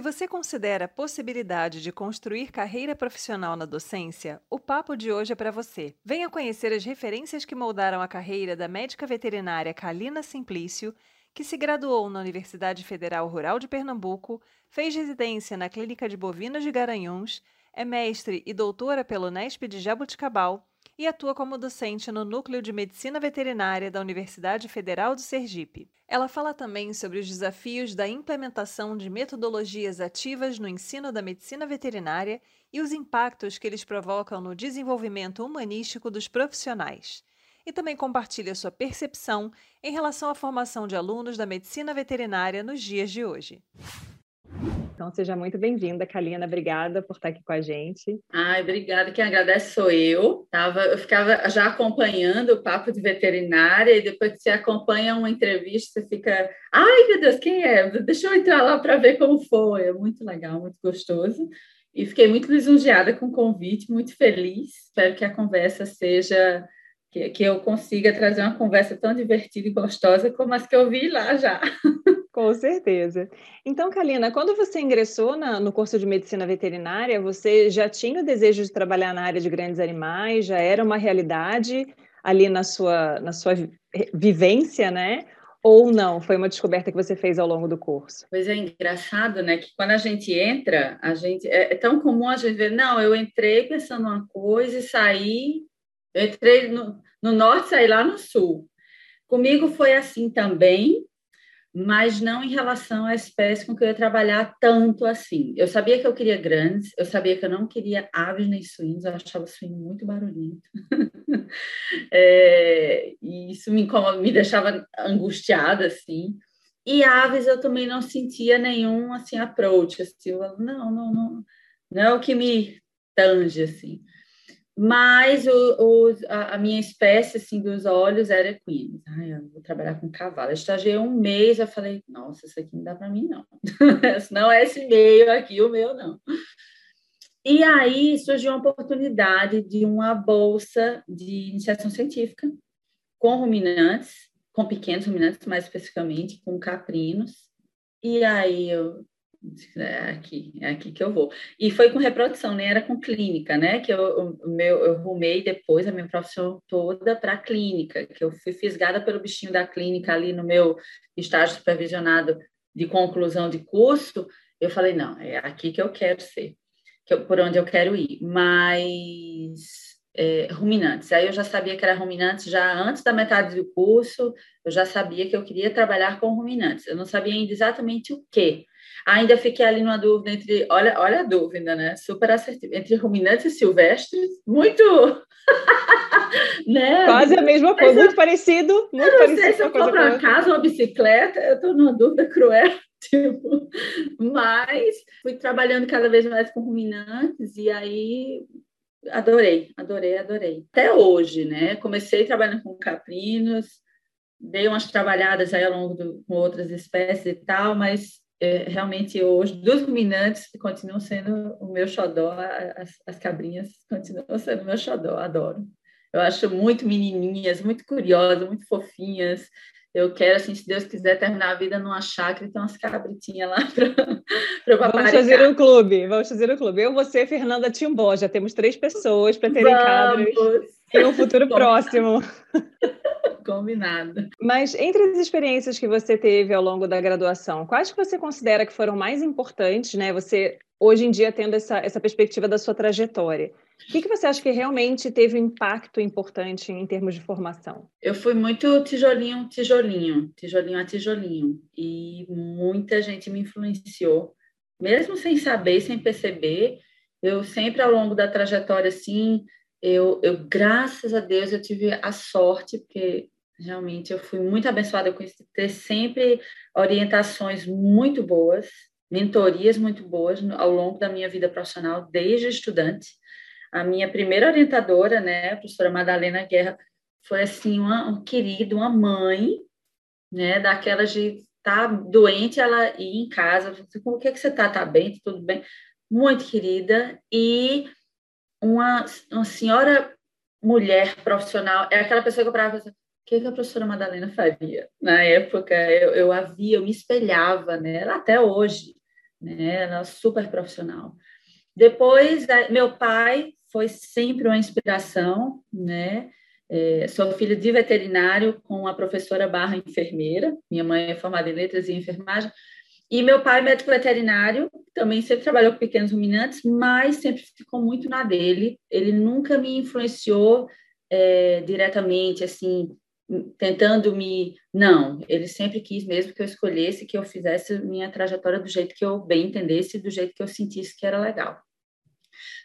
Se você considera a possibilidade de construir carreira profissional na docência, o papo de hoje é para você. Venha conhecer as referências que moldaram a carreira da médica veterinária Kalina Simplício, que se graduou na Universidade Federal Rural de Pernambuco, fez residência na Clínica de Bovinos de Garanhuns, é mestre e doutora pelo Nesp de Jabuticabal e atua como docente no Núcleo de Medicina Veterinária da Universidade Federal do Sergipe. Ela fala também sobre os desafios da implementação de metodologias ativas no ensino da medicina veterinária e os impactos que eles provocam no desenvolvimento humanístico dos profissionais. E também compartilha sua percepção em relação à formação de alunos da medicina veterinária nos dias de hoje. Então, seja muito bem-vinda, Kalina. Obrigada por estar aqui com a gente. Ai, obrigada. Quem agradece sou eu. Tava, eu ficava já acompanhando o papo de veterinária e depois que você acompanha uma entrevista, você fica, ai, meu Deus, quem é? Deixa eu entrar lá para ver como foi. É muito legal, muito gostoso. E fiquei muito lisonjeada com o convite, muito feliz. Espero que a conversa seja que, que eu consiga trazer uma conversa tão divertida e gostosa como as que eu vi lá já. Com certeza. Então, Kalina, quando você ingressou na, no curso de medicina veterinária, você já tinha o desejo de trabalhar na área de grandes animais? Já era uma realidade ali na sua, na sua vivência, né? Ou não? Foi uma descoberta que você fez ao longo do curso? Pois é, engraçado, né? Que quando a gente entra, a gente é, é tão comum a gente ver, não, eu entrei pensando uma coisa e saí, eu entrei no, no norte saí lá no sul. Comigo foi assim também, mas não em relação à espécie com que eu ia trabalhar tanto assim. Eu sabia que eu queria grandes, eu sabia que eu não queria aves nem suínos, eu achava suíno muito barulhento. é, e isso me, me deixava angustiada, assim. E aves eu também não sentia nenhum, assim, approach, assim, eu, não, não, não, não é o que me tange, assim mas o, o, a, a, minha espécie assim dos olhos era equinos. Ai, eu vou trabalhar com cavalo. Eu estagiei um mês, eu falei, nossa, isso aqui não dá para mim não. não é esse meio aqui, o meu não. E aí surgiu uma oportunidade de uma bolsa de iniciação científica com ruminantes, com pequenos ruminantes, mais especificamente com caprinos. E aí eu é aqui, é aqui que eu vou. E foi com reprodução, nem era com clínica, né? Que eu, meu, eu rumei depois a minha profissão toda para clínica, que eu fui fisgada pelo bichinho da clínica ali no meu estágio supervisionado de conclusão de curso. Eu falei, não, é aqui que eu quero ser, que eu, por onde eu quero ir. Mas é, ruminantes. Aí eu já sabia que era ruminantes já antes da metade do curso, eu já sabia que eu queria trabalhar com ruminantes. Eu não sabia ainda exatamente o que, Ainda fiquei ali numa dúvida entre, olha, olha a dúvida, né? Super assertiva, entre ruminantes e silvestres, muito. né? Quase a mesma coisa, muito parecido. Muito eu não parecido sei se eu for para casa uma bicicleta, eu estou numa dúvida cruel. Tipo, mas fui trabalhando cada vez mais com ruminantes e aí adorei, adorei, adorei. Até hoje, né? Comecei trabalhando com caprinos, dei umas trabalhadas aí ao longo do, com outras espécies e tal, mas realmente hoje, dos ruminantes continuam sendo o meu xodó, as, as cabrinhas continuam sendo o meu xodó, adoro. Eu acho muito menininhas, muito curiosas, muito fofinhas. Eu quero, assim, se Deus quiser, terminar a vida numa chácara e ter umas cabritinhas lá para o papai. Vamos fazer um clube, vamos fazer um clube. Eu, você, Fernanda Timbó, já temos três pessoas para terem cabras em um futuro próximo. Combinado. Mas entre as experiências que você teve ao longo da graduação, quais que você considera que foram mais importantes, né? Você hoje em dia tendo essa, essa perspectiva da sua trajetória. O que, que você acha que realmente teve um impacto importante em termos de formação? Eu fui muito tijolinho, tijolinho, tijolinho a tijolinho. E muita gente me influenciou, mesmo sem saber, sem perceber. Eu sempre, ao longo da trajetória, assim, eu, eu graças a Deus, eu tive a sorte, porque Realmente, eu fui muito abençoada com isso, ter sempre orientações muito boas, mentorias muito boas ao longo da minha vida profissional, desde estudante. A minha primeira orientadora, né, a professora Madalena Guerra, foi assim uma, um querido, uma mãe, né, daquelas de estar tá doente, ela ir em casa, como que é que você tá? Tá bem? Tá tudo bem? Muito querida e uma, uma senhora mulher profissional, é aquela pessoa que eu parava o que, que a professora Madalena faria? Na época, eu, eu a via, eu me espelhava nela, até hoje, né? Ela é super profissional. Depois, meu pai foi sempre uma inspiração, né? É, sou filha de veterinário com a professora barra enfermeira. Minha mãe é formada em letras e enfermagem. E meu pai, médico veterinário, também sempre trabalhou com pequenos ruminantes, mas sempre ficou muito na dele. Ele nunca me influenciou é, diretamente, assim, tentando me. Não, ele sempre quis mesmo que eu escolhesse, que eu fizesse minha trajetória do jeito que eu bem entendesse, do jeito que eu sentisse que era legal.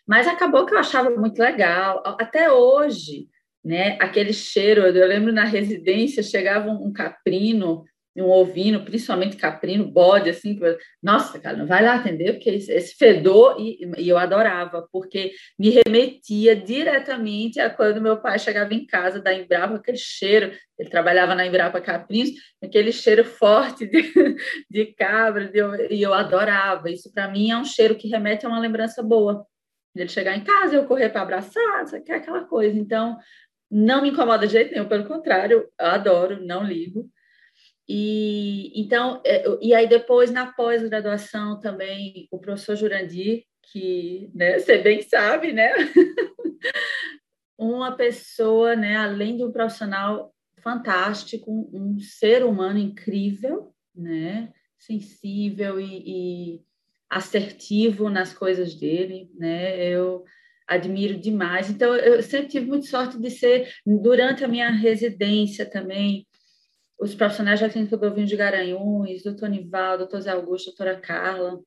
Mas acabou que eu achava muito legal. Até hoje, né? Aquele cheiro, eu lembro na residência chegava um caprino, um ovino, principalmente caprino, bode, assim, nossa, cara, não vai lá atender, porque esse fedor, e, e, eu adorava, porque me remetia diretamente a quando meu pai chegava em casa da Embrapa, aquele cheiro, ele trabalhava na Embrapa Caprinos, aquele cheiro forte de, de cabra, de, e eu adorava, isso para mim é um cheiro que remete a uma lembrança boa, ele chegar em casa, eu correr para abraçar, é aquela coisa, então não me incomoda de jeito nenhum, pelo contrário, eu adoro, não ligo. E então, é, e aí depois na pós-graduação também o professor Jurandir, que né, você bem sabe, né? uma pessoa, né, além de um profissional fantástico, um ser humano incrível, né, sensível e, e assertivo nas coisas dele, né? Eu admiro demais. Então, eu sempre tive muita sorte de ser, durante a minha residência também, os profissionais da Clínica Bovino de Garanhuns, doutor Nivaldo, doutor Zé Augusto, doutora Carla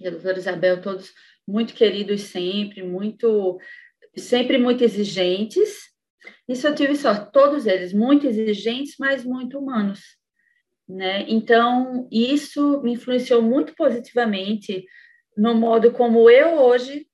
e a doutora Isabel, todos muito queridos sempre, muito sempre muito exigentes. Isso eu tive sorte, todos eles muito exigentes, mas muito humanos, né? Então, isso me influenciou muito positivamente no modo como eu hoje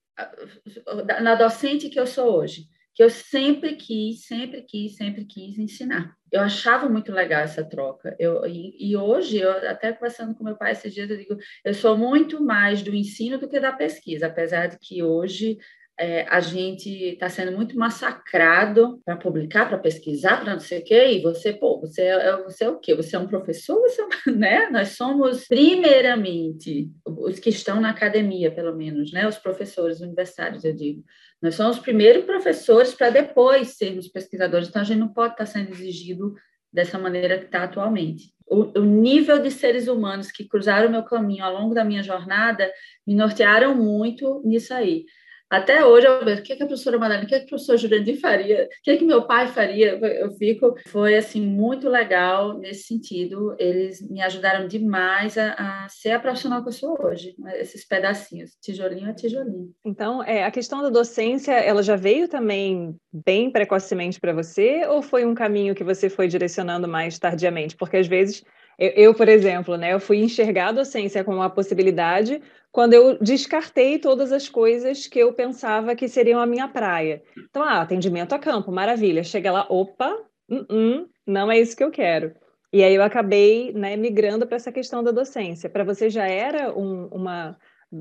na docente que eu sou hoje, que eu sempre quis, sempre quis, sempre quis ensinar. Eu achava muito legal essa troca. Eu, e, e hoje, eu até conversando com meu pai esses dias, eu digo, eu sou muito mais do ensino do que da pesquisa, apesar de que hoje é, a gente está sendo muito massacrado para publicar, para pesquisar, para não sei o quê, e você, pô, você é, é, você é o quê? Você é um professor? Você é, né? Nós somos, primeiramente, os que estão na academia, pelo menos, né? Os professores universitários, eu digo. Nós somos primeiro professores para depois sermos pesquisadores, então a gente não pode estar tá sendo exigido dessa maneira que está atualmente. O, o, nível de seres humanos que cruzaram o meu caminho ao longo da minha jornada me nortearam muito nisso aí. Até hoje eu vejo o que, que a professora Madalena, o que, que o Jurandir faria, o que, que meu pai faria. Eu fico, foi assim muito legal nesse sentido. Eles me ajudaram demais a, a ser a profissional que eu sou hoje. Esses pedacinhos, tijolinho a tijolinho. Então, é, a questão da docência, ela já veio também bem precocemente para você, ou foi um caminho que você foi direcionando mais tardiamente? Porque às vezes eu, por exemplo, né, eu fui enxergar a docência como uma possibilidade quando eu descartei todas as coisas que eu pensava que seriam a minha praia. Então, ah, atendimento a campo, maravilha. Chega lá, opa, uh -uh, não é isso que eu quero. E aí eu acabei né, migrando para essa questão da docência. Para você já era um, uma,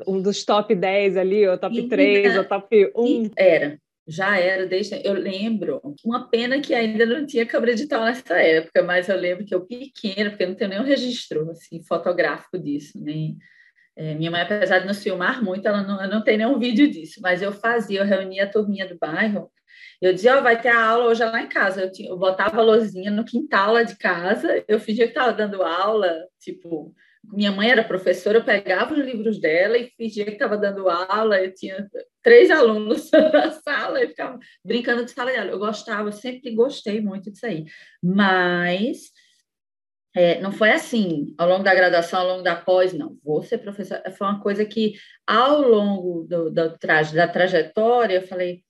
um dos top 10 ali, ou top 3, ou top 1? Era, já era, desde eu lembro, uma pena que ainda não tinha câmera digital nessa época, mas eu lembro que eu pequena, porque não tenho nenhum registro assim, fotográfico disso, nem é, minha mãe, apesar de nos filmar muito, ela não, não tem nenhum vídeo disso, mas eu fazia, eu reunia a turminha do bairro, eu dizia, ó, oh, vai ter a aula hoje lá em casa, eu, tinha, eu botava a lozinha no quintal lá de casa, eu fingia que estava dando aula, tipo, minha mãe era professora, eu pegava os livros dela e fingia que estava dando aula. Eu tinha três alunos na sala e ficava brincando de sala de aula. Eu gostava, sempre gostei muito disso aí. Mas é, não foi assim, ao longo da graduação, ao longo da pós, não. Vou ser professora. Foi uma coisa que, ao longo do, do traje, da trajetória, eu falei,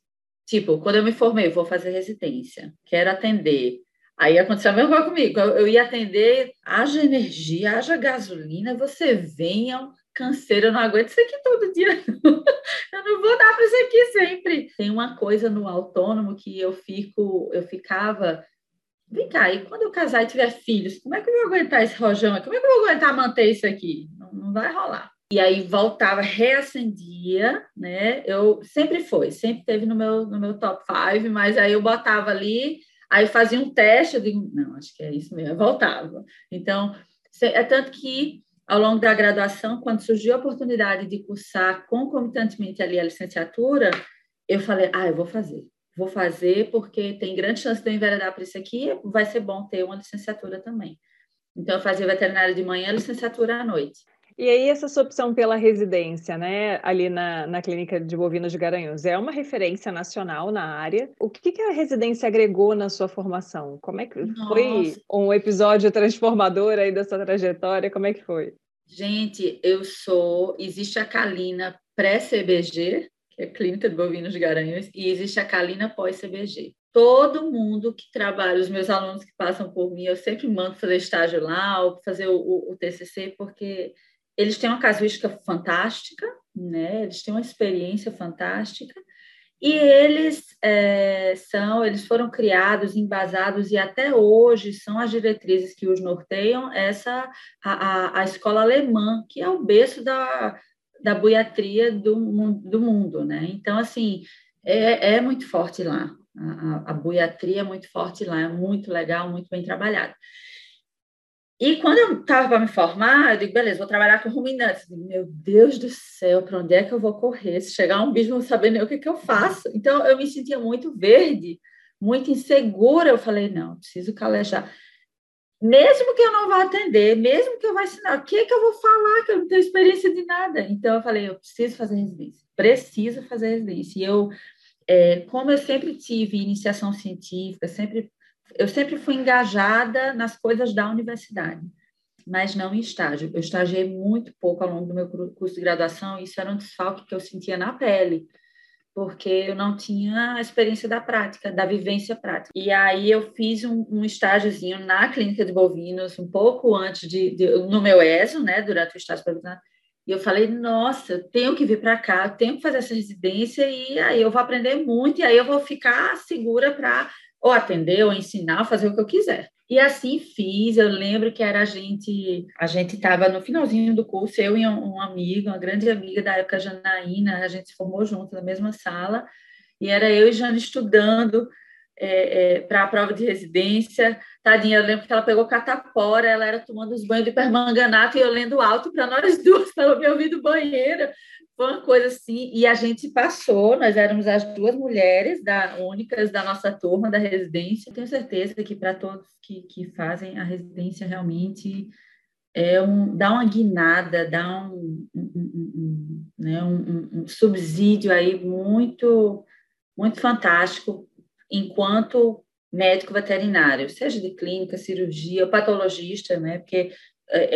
tipo, quando eu me formei, vou fazer residência, quero atender Aí aconteceu a mesma coisa comigo. Eu, eu ia atender, haja energia, haja gasolina, você vem, é um canseiro, eu não aguento isso aqui todo dia. eu não vou dar para isso aqui sempre. Tem uma coisa no autônomo que eu fico, eu ficava. Vem cá, e quando eu casar e tiver filhos, como é que eu vou aguentar esse rojão? Como é que eu vou aguentar manter isso aqui? Não, não vai rolar. E aí voltava, reacendia, né? Eu sempre foi, sempre teve no meu, no meu top 5, mas aí eu botava ali, aí fazia um teste, eu digo, não, acho que é isso mesmo, eu voltava. Então, é tanto que ao longo da graduação, quando surgiu a oportunidade de cursar concomitantemente ali a licenciatura, eu falei, ah, eu vou fazer. Vou fazer porque tem grande chance de eu enveredar para isso aqui, vai ser bom ter uma licenciatura também. Então, eu fazia veterinária de manhã, licenciatura à noite. E aí, essa sua opção pela residência, né, ali na, na clínica de bovinos de Garanhuns, é uma referência nacional na área. O que, que a residência agregou na sua formação? Como é que Nossa. foi um episódio transformador aí dessa trajetória? Como é que foi? Gente, eu sou. Existe a Calina pré-CBG, que é Clínica de Bovinos de Garanhuns, e existe a Calina pós-CBG. Todo mundo que trabalha, os meus alunos que passam por mim, eu sempre mando fazer estágio lá ou fazer o, o, o TCC, porque eles têm uma casuística fantástica, né? Eles têm uma experiência fantástica e eles é, são, eles foram criados, embasados e até hoje são as diretrizes que os norteiam. Essa a, a, a escola alemã, que é o berço da, da buiatria do, do mundo, né? Então assim é, é muito forte lá. A, a, a é muito forte lá, é muito legal, muito bem trabalhada. E quando eu estava para me formar, eu digo, beleza, vou trabalhar com ruminantes. Digo, Meu Deus do céu, para onde é que eu vou correr? Se chegar um bicho, não saber nem o que, que eu faço. Então, eu me sentia muito verde, muito insegura. Eu falei, não, preciso calejar. Mesmo que eu não vá atender, mesmo que eu vá ensinar, o que, é que eu vou falar, que eu não tenho experiência de nada? Então, eu falei, eu preciso fazer residência, preciso fazer residência. E eu, é, como eu sempre tive iniciação científica, sempre eu sempre fui engajada nas coisas da universidade, mas não em estágio. Eu estagiei muito pouco ao longo do meu curso de graduação, e isso era um desfalque que eu sentia na pele, porque eu não tinha a experiência da prática, da vivência prática. E aí eu fiz um, um estágiozinho na clínica de bovinos, um pouco antes de, de no meu ESO, né, durante o estágio profissional, e eu falei, nossa, tenho que vir para cá, tenho que fazer essa residência, e aí eu vou aprender muito, e aí eu vou ficar segura para ou atender, ou ensinar, fazer o que eu quiser. E assim fiz. Eu lembro que era a gente, a gente estava no finalzinho do curso, eu e um, um, amigo, uma grande amiga da época, Janaína, a gente se formou junto na mesma sala, e era eu e Jana estudando é, é, para a prova de residência. Tadinha, eu lembro que ela pegou catapora, ela era tomando os banhos de permanganato e eu lendo alto para nós duas, ela me ouvir do banheiro. Foi uma coisa assim, e a gente passou, nós éramos as duas mulheres da, únicas da nossa turma da residência. Tenho certeza que para todos que, que fazem a residência realmente é um, dá uma guinada, dá um, um, um, né, um, subsídio aí muito, muito fantástico enquanto médico veterinário, seja de clínica, cirurgia, patologista, né? Porque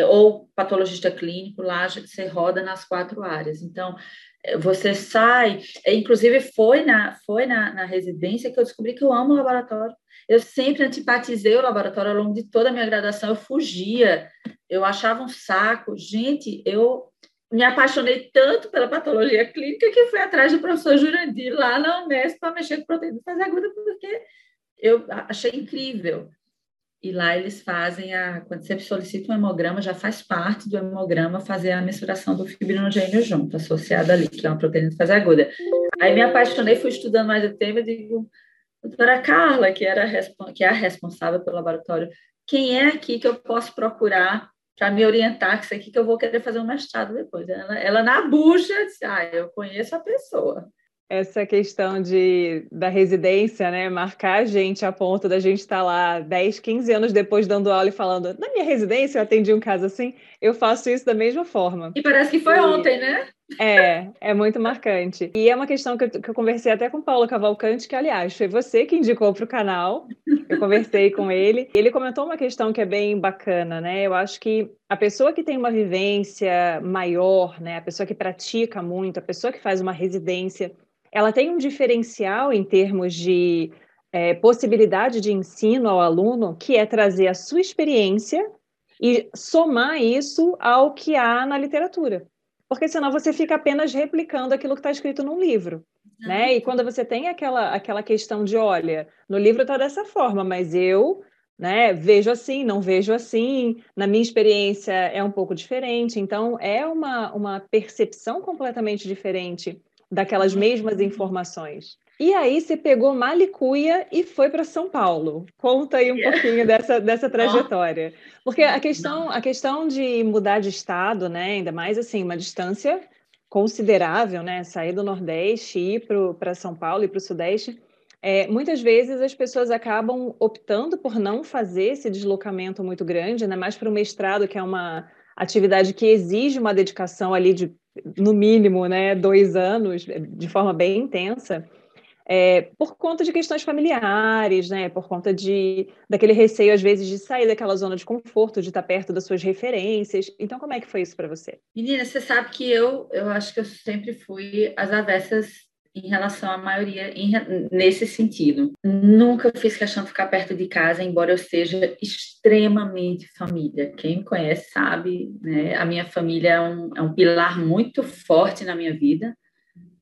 ou patologista clínico, lá você roda nas quatro áreas. Então, é, você sai, inclusive foi na, foi na, na residência que eu descobri que eu amo o laboratório. Eu sempre antipatizei o laboratório ao longo de toda a minha graduação, eu fugia, eu achava um saco. Gente, eu me apaixonei tanto pela patologia clínica que fui atrás do professor Jurandir lá na Unesp para mexer com proteína fase aguda, porque eu achei incrível. E lá eles fazem a. Quando você solicita um hemograma, já faz parte do hemograma fazer a mensuração do fibrinogênio junto, associado ali, que é uma proteína de fase aguda. Aí me apaixonei, fui estudando mais o tema e digo, doutora Carla, que, era que é a responsável pelo laboratório, quem é aqui que eu posso procurar para me orientar, que isso aqui que eu vou querer fazer um mestrado depois. Ela, ela na bucha disse, ah, eu conheço a pessoa essa questão de, da residência, né? Marcar a gente a ponto da gente estar tá lá 10, 15 anos depois dando aula e falando, na minha residência eu atendi um caso assim, eu faço isso da mesma forma. E parece que foi e, ontem, né? É, é muito marcante. E é uma questão que eu, que eu conversei até com o Paulo Cavalcante, que, aliás, foi você que indicou para o canal. Eu conversei com ele. Ele comentou uma questão que é bem bacana, né? Eu acho que a pessoa que tem uma vivência maior, né? A pessoa que pratica muito, a pessoa que faz uma residência ela tem um diferencial em termos de é, possibilidade de ensino ao aluno, que é trazer a sua experiência e somar isso ao que há na literatura. Porque senão você fica apenas replicando aquilo que está escrito num livro. Né? E quando você tem aquela, aquela questão de, olha, no livro está dessa forma, mas eu né, vejo assim, não vejo assim, na minha experiência é um pouco diferente. Então, é uma, uma percepção completamente diferente daquelas mesmas informações. E aí você pegou Malicuia e foi para São Paulo. Conta aí um pouquinho dessa, dessa trajetória. Porque a questão, a questão de mudar de estado, né, ainda mais assim, uma distância considerável, né, sair do Nordeste e ir para São Paulo e para o Sudeste, é, muitas vezes as pessoas acabam optando por não fazer esse deslocamento muito grande, né, mais para o mestrado, que é uma atividade que exige uma dedicação ali de, no mínimo, né, dois anos, de forma bem intensa é, por conta de questões familiares, né? Por conta de daquele receio às vezes de sair daquela zona de conforto, de estar perto das suas referências. Então, como é que foi isso para você? Menina, você sabe que eu, eu acho que eu sempre fui as avessas em relação à maioria em, nesse sentido. Nunca fiz questão de ficar perto de casa, embora eu seja extremamente família. Quem me conhece sabe, né? A minha família é um, é um pilar muito forte na minha vida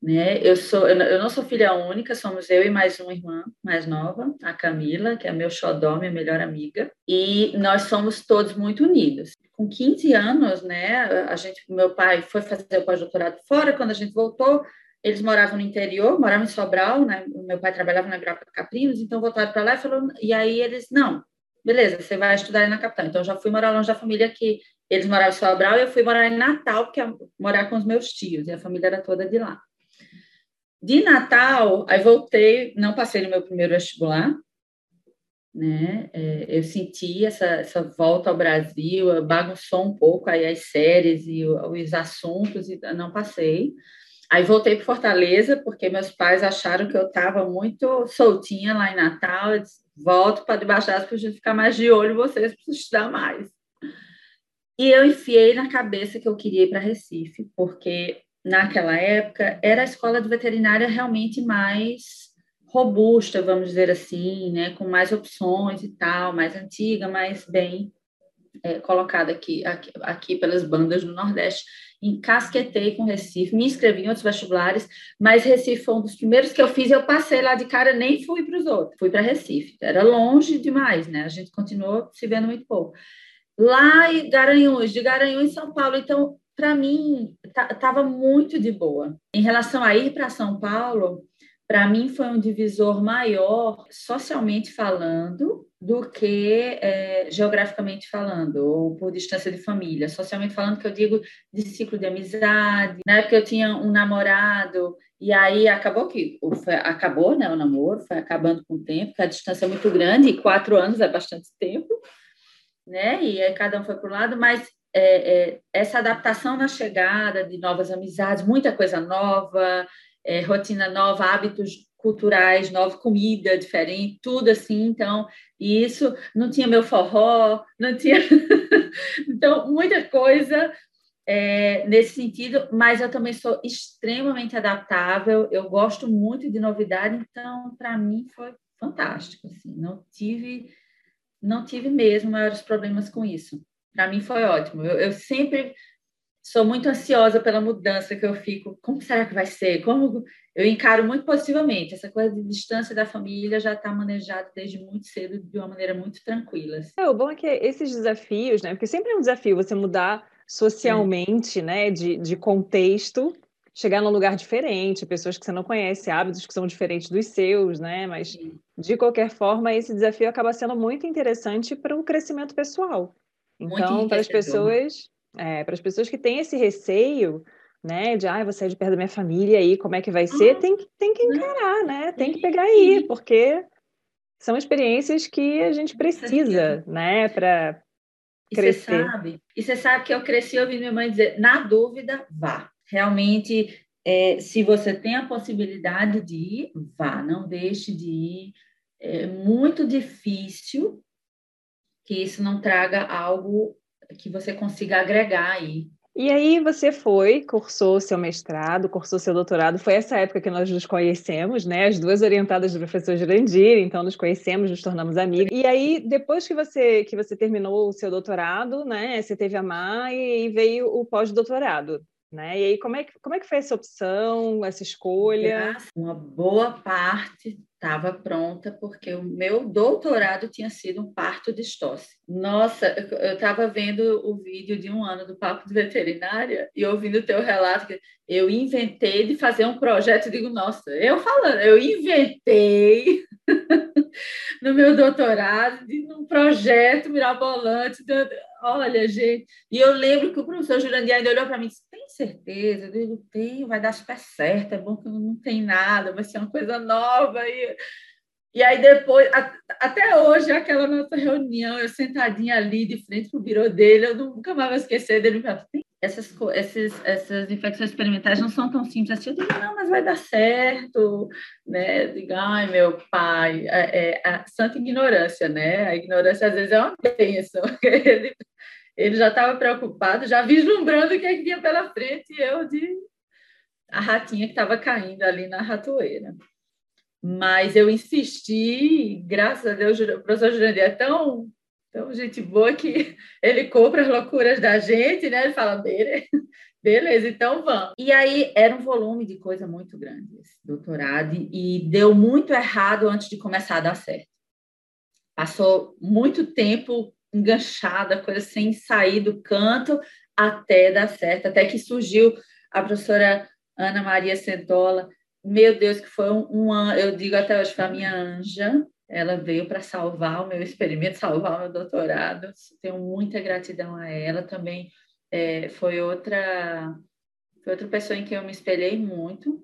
né? Eu sou, eu não sou filha única, somos eu e mais uma irmã mais nova, a Camila, que é meu xodó, minha melhor amiga, e nós somos todos muito unidos. Com 15 anos, né, a gente, meu pai foi fazer o pós-doutorado fora, quando a gente voltou, eles moravam no interior, moravam em Sobral, né? Meu pai trabalhava na Grapa Caprinos, então voltaram para lá e e aí eles, não, beleza, você vai estudar na capital. Então já fui morar longe da família que eles moravam em Sobral e eu fui morar em Natal, porque morar com os meus tios, e a família era toda de lá. De Natal, aí voltei, não passei no meu primeiro vestibular, né? É, eu senti essa, essa volta ao Brasil, bagunçou um pouco aí as séries e os assuntos, e não passei. Aí voltei para Fortaleza, porque meus pais acharam que eu estava muito soltinha lá em Natal. Eu disse, volto para debaixo das para ficar mais de olho vocês para estudar mais. E eu enfiei na cabeça que eu queria ir para Recife, porque naquela época, era a escola de veterinária realmente mais robusta, vamos dizer assim, né, com mais opções e tal, mais antiga, mais bem é, colocada aqui, aqui, aqui pelas bandas do Nordeste. Encasquetei com Recife, me inscrevi em outros vestibulares, mas Recife foi um dos primeiros que eu fiz. Eu passei lá de cara, nem fui para os outros, fui para Recife. Era longe demais, né? A gente continuou se vendo muito pouco. Lá em Garanhuns, de Garanhuns, São Paulo. Então, para mim, estava muito de boa. Em relação a ir para São Paulo, para mim foi um divisor maior, socialmente falando, do que é, geograficamente falando, ou por distância de família. Socialmente falando, que eu digo de ciclo de amizade. Na época eu tinha um namorado, e aí acabou que foi, acabou né, o namoro, foi acabando com o tempo, porque a distância é muito grande, e quatro anos é bastante tempo, né? E aí cada um foi para o lado, mas é, é, essa adaptação na chegada de novas amizades, muita coisa nova, rotina nova, hábitos culturais, nova comida diferente, tudo assim. Então, isso não tinha meu forró, não tinha. então, muita coisa é, nesse sentido, mas eu também sou extremamente adaptável, eu gosto muito de novidade, então, para mim, foi fantástico. Assim, não tive. Não tive mesmo maiores problemas com isso. Para mim foi ótimo. Eu, eu, sempre sou muito ansiosa pela mudança que eu fico. Como será que vai ser? Como eu encaro muito positivamente essa coisa de distância da família já está manejada desde muito cedo de uma maneira muito tranquila. É, o bom é que esses desafios, né? Porque sempre é um desafio você mudar socialmente, é. né? De, de contexto chegar num lugar diferente, pessoas que você não conhece, hábitos que são diferentes dos seus, né? Mas, de qualquer forma, esse desafio acaba sendo muito interessante para o crescimento pessoal. Então, para as pessoas, é, para as pessoas que têm esse receio, né, de ah, vou sair de perto da minha família aí, como é que vai ser? Tem que, tem que encarar, né? Tem que pegar aí, porque são experiências que a gente precisa, né, para crescer. E você sabe, e você sabe que eu cresci ouvindo minha mãe dizer, na dúvida, vá. Realmente, é, se você tem a possibilidade de ir, vá, não deixe de ir. É muito difícil que isso não traga algo que você consiga agregar aí. E aí você foi, cursou seu mestrado, cursou seu doutorado. Foi essa época que nós nos conhecemos, né? As duas orientadas do professor Jurandir, então nos conhecemos, nos tornamos amigos. E aí, depois que você que você terminou o seu doutorado, né? Você teve a MAI e veio o pós-doutorado. Né? E aí, como é, que, como é que foi essa opção, essa escolha? Uma boa parte estava pronta, porque o meu doutorado tinha sido um parto de estosse. Nossa, eu estava vendo o vídeo de um ano do Papo de Veterinária e ouvindo o teu relato, que eu inventei de fazer um projeto, digo, nossa, eu falando, eu inventei no meu doutorado de um projeto mirabolante, de, olha, gente, e eu lembro que o professor Jurandir ainda olhou para mim e disse, tem certeza? Eu digo, tenho, vai dar super certo, é bom que não tem nada, vai ser uma coisa nova, e... E aí depois, até hoje, aquela nossa reunião, eu sentadinha ali de frente para o birô dele, eu nunca mais vou esquecer dele me falando, essas, esses, essas infecções experimentais não são tão simples assim. Eu digo, não, mas vai dar certo, né? Eu digo, ai, meu pai, é, é, a santa ignorância, né? A ignorância às vezes é uma bênção. Ele, ele já estava preocupado, já vislumbrando o que, é que vinha pela frente, e eu de a ratinha que estava caindo ali na ratoeira. Mas eu insisti, graças a Deus, o professor Jurandir é tão então, gente boa que ele compra as loucuras da gente, né? Ele fala, beleza, então vamos. E aí era um volume de coisa muito grande, esse doutorado, e deu muito errado antes de começar a dar certo. Passou muito tempo enganchada, coisa sem sair do canto até dar certo, até que surgiu a professora Ana Maria Sentola. Meu Deus, que foi um, um eu digo até hoje, foi a minha anja, ela veio para salvar o meu experimento, salvar o meu doutorado. Tenho muita gratidão a ela. Também é, foi outra foi outra pessoa em quem eu me espelhei muito,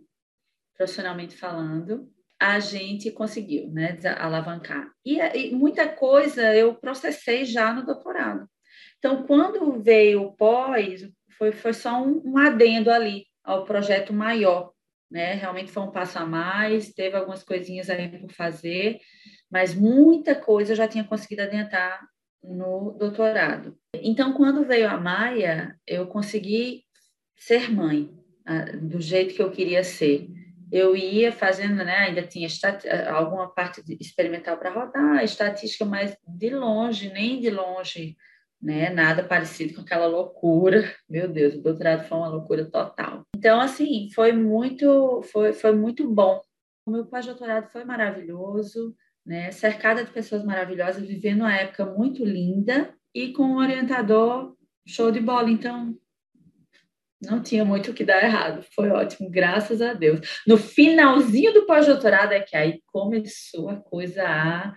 profissionalmente falando. A gente conseguiu, né, alavancar. E, e muita coisa eu processei já no doutorado. Então, quando veio o pós, foi, foi só um, um adendo ali ao projeto maior, né? Realmente foi um passo a mais, teve algumas coisinhas aí por fazer, mas muita coisa eu já tinha conseguido adiantar no doutorado. Então, quando veio a Maia, eu consegui ser mãe do jeito que eu queria ser. Eu ia fazendo, né, ainda tinha alguma parte experimental para rodar, estatística, mas de longe, nem de longe, né, nada parecido com aquela loucura. Meu Deus, o doutorado foi uma loucura total. Então, assim, foi muito, foi, foi muito bom. O meu pós-doutorado foi maravilhoso né? Cercada de pessoas maravilhosas, vivendo uma época muito linda e com um orientador show de bola. Então, não tinha muito o que dar errado. Foi ótimo, graças a Deus. No finalzinho do pós-doutorado é que aí começou a coisa a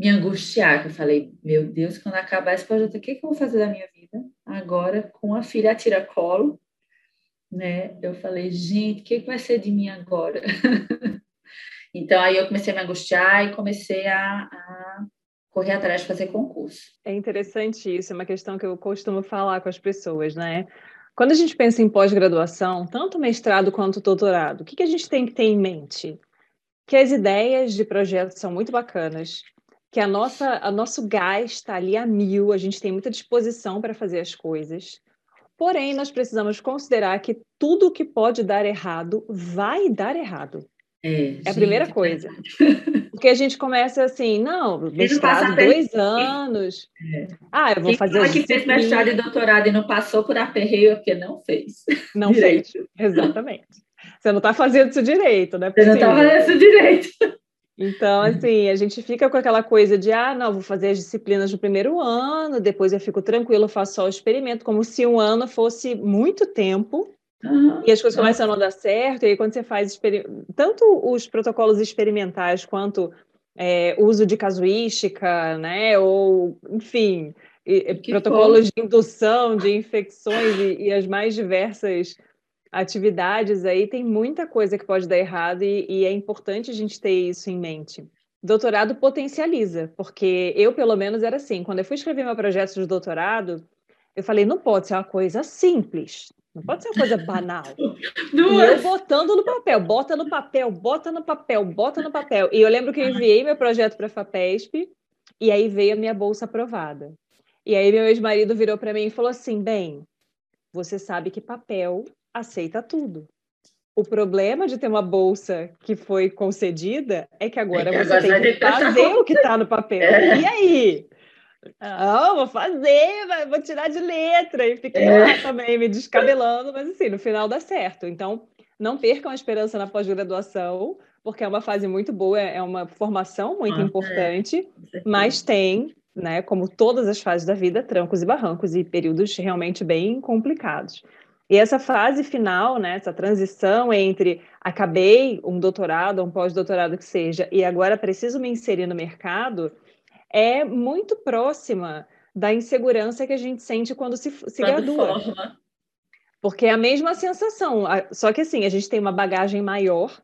me angustiar. Que eu falei, meu Deus, quando acabar esse pós-doutorado, o que, que eu vou fazer da minha vida? Agora, com a filha a tiracolo, né? Eu falei, gente, o que, que vai ser de mim agora? Então, aí eu comecei a me angustiar e comecei a, a correr atrás de fazer concurso. É interessante isso, é uma questão que eu costumo falar com as pessoas, né? Quando a gente pensa em pós-graduação, tanto mestrado quanto doutorado, o que, que a gente tem que ter em mente? Que as ideias de projetos são muito bacanas, que a nossa, a nosso gás está ali a mil, a gente tem muita disposição para fazer as coisas. Porém, nós precisamos considerar que tudo que pode dar errado vai dar errado. É, é a primeira é coisa. Porque a gente começa assim, não, mestrado dois anos. É. Ah, eu vou fazer. Quem que fez mestrado e doutorado e não passou por aperreio porque não fez. Não direito. fez, exatamente. Você não está fazendo isso direito, né? Você não está fazendo isso direito. Então, assim, a gente fica com aquela coisa de, ah, não, vou fazer as disciplinas do primeiro ano, depois eu fico tranquilo, faço só o experimento, como se um ano fosse muito tempo Uhum. E as coisas começam a não dar certo, e aí quando você faz tanto os protocolos experimentais quanto é, uso de casuística, né, ou, enfim, e, protocolos de indução de infecções e, e, as mais diversas atividades aí, tem muita coisa que pode dar errado e, e é importante a gente ter isso em mente. Doutorado potencializa, porque eu, pelo menos, era assim, quando eu fui escrever meu projeto de doutorado, eu falei, não pode ser uma coisa simples, não pode ser uma coisa banal. Duas. E eu botando no papel, bota no papel, bota no papel, bota no papel. E eu lembro que eu enviei meu projeto para a FAPESP e aí veio a minha bolsa aprovada. E aí meu ex-marido virou para mim e falou assim, bem, você sabe que papel aceita tudo. O problema de ter uma bolsa que foi concedida é que agora é que você agora tem que fazer o que está no papel. É. E aí? Ah, vou fazer, vou tirar de letra e fiquei é. lá também me descabelando, mas assim, no final dá certo. Então, não percam a esperança na pós-graduação, porque é uma fase muito boa, é uma formação muito ah, importante, é. mas tem, né, como todas as fases da vida, trancos e barrancos e períodos realmente bem complicados. E essa fase final, né, essa transição entre acabei um doutorado, um pós-doutorado que seja, e agora preciso me inserir no mercado, é muito próxima da insegurança que a gente sente quando se, se gradua. Forma. Porque é a mesma sensação, só que assim, a gente tem uma bagagem maior,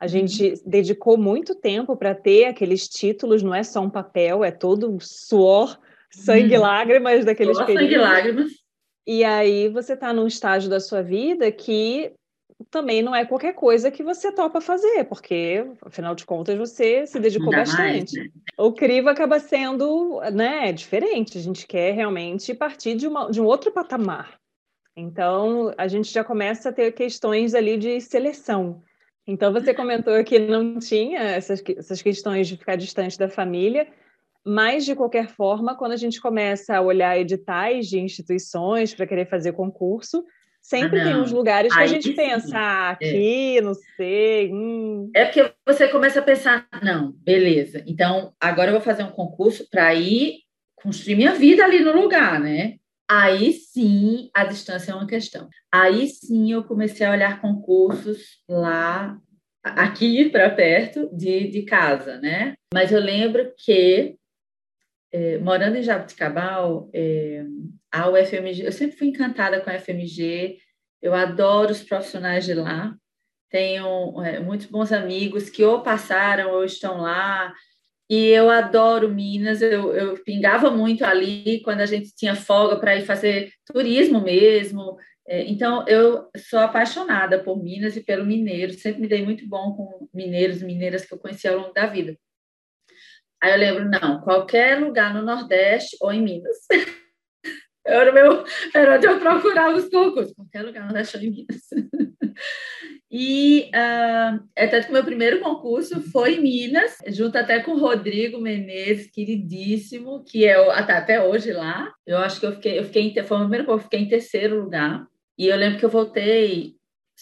a gente uhum. dedicou muito tempo para ter aqueles títulos, não é só um papel, é todo suor, sangue e uhum. lágrimas daqueles períodos. Sangue e lágrimas. E aí você está num estágio da sua vida que também não é qualquer coisa que você topa fazer, porque, afinal de contas, você se dedicou bastante. Mais, né? O crivo acaba sendo né, diferente, a gente quer realmente partir de, uma, de um outro patamar. Então, a gente já começa a ter questões ali de seleção. Então, você comentou que não tinha essas, essas questões de ficar distante da família, mas, de qualquer forma, quando a gente começa a olhar editais de instituições para querer fazer concurso, sempre ah, tem uns lugares que Aí, a gente sim. pensa, ah, é. aqui, é. não sei. Hum. É porque você começa a pensar, não, beleza, então agora eu vou fazer um concurso para ir construir minha vida ali no lugar, né? Aí sim a distância é uma questão. Aí sim eu comecei a olhar concursos lá, aqui para perto de, de casa, né? Mas eu lembro que é, morando em Jabuticabal, é, a UFMG, eu sempre fui encantada com a UFMG, eu adoro os profissionais de lá, tenho é, muitos bons amigos que ou passaram ou estão lá, e eu adoro Minas, eu, eu pingava muito ali quando a gente tinha folga para ir fazer turismo mesmo, é, então eu sou apaixonada por Minas e pelo mineiro, sempre me dei muito bom com mineiros mineiras que eu conheci ao longo da vida. Aí eu lembro, não, qualquer lugar no Nordeste ou em Minas. Era, meu, era onde eu procurava os concursos, qualquer lugar no Nordeste ou em Minas. E uh, é que meu primeiro concurso foi em Minas, junto até com o Rodrigo Menezes, queridíssimo, que é até, até hoje lá. Eu acho que eu fiquei, eu fiquei foi o primeiro que eu fiquei em terceiro lugar. E eu lembro que eu voltei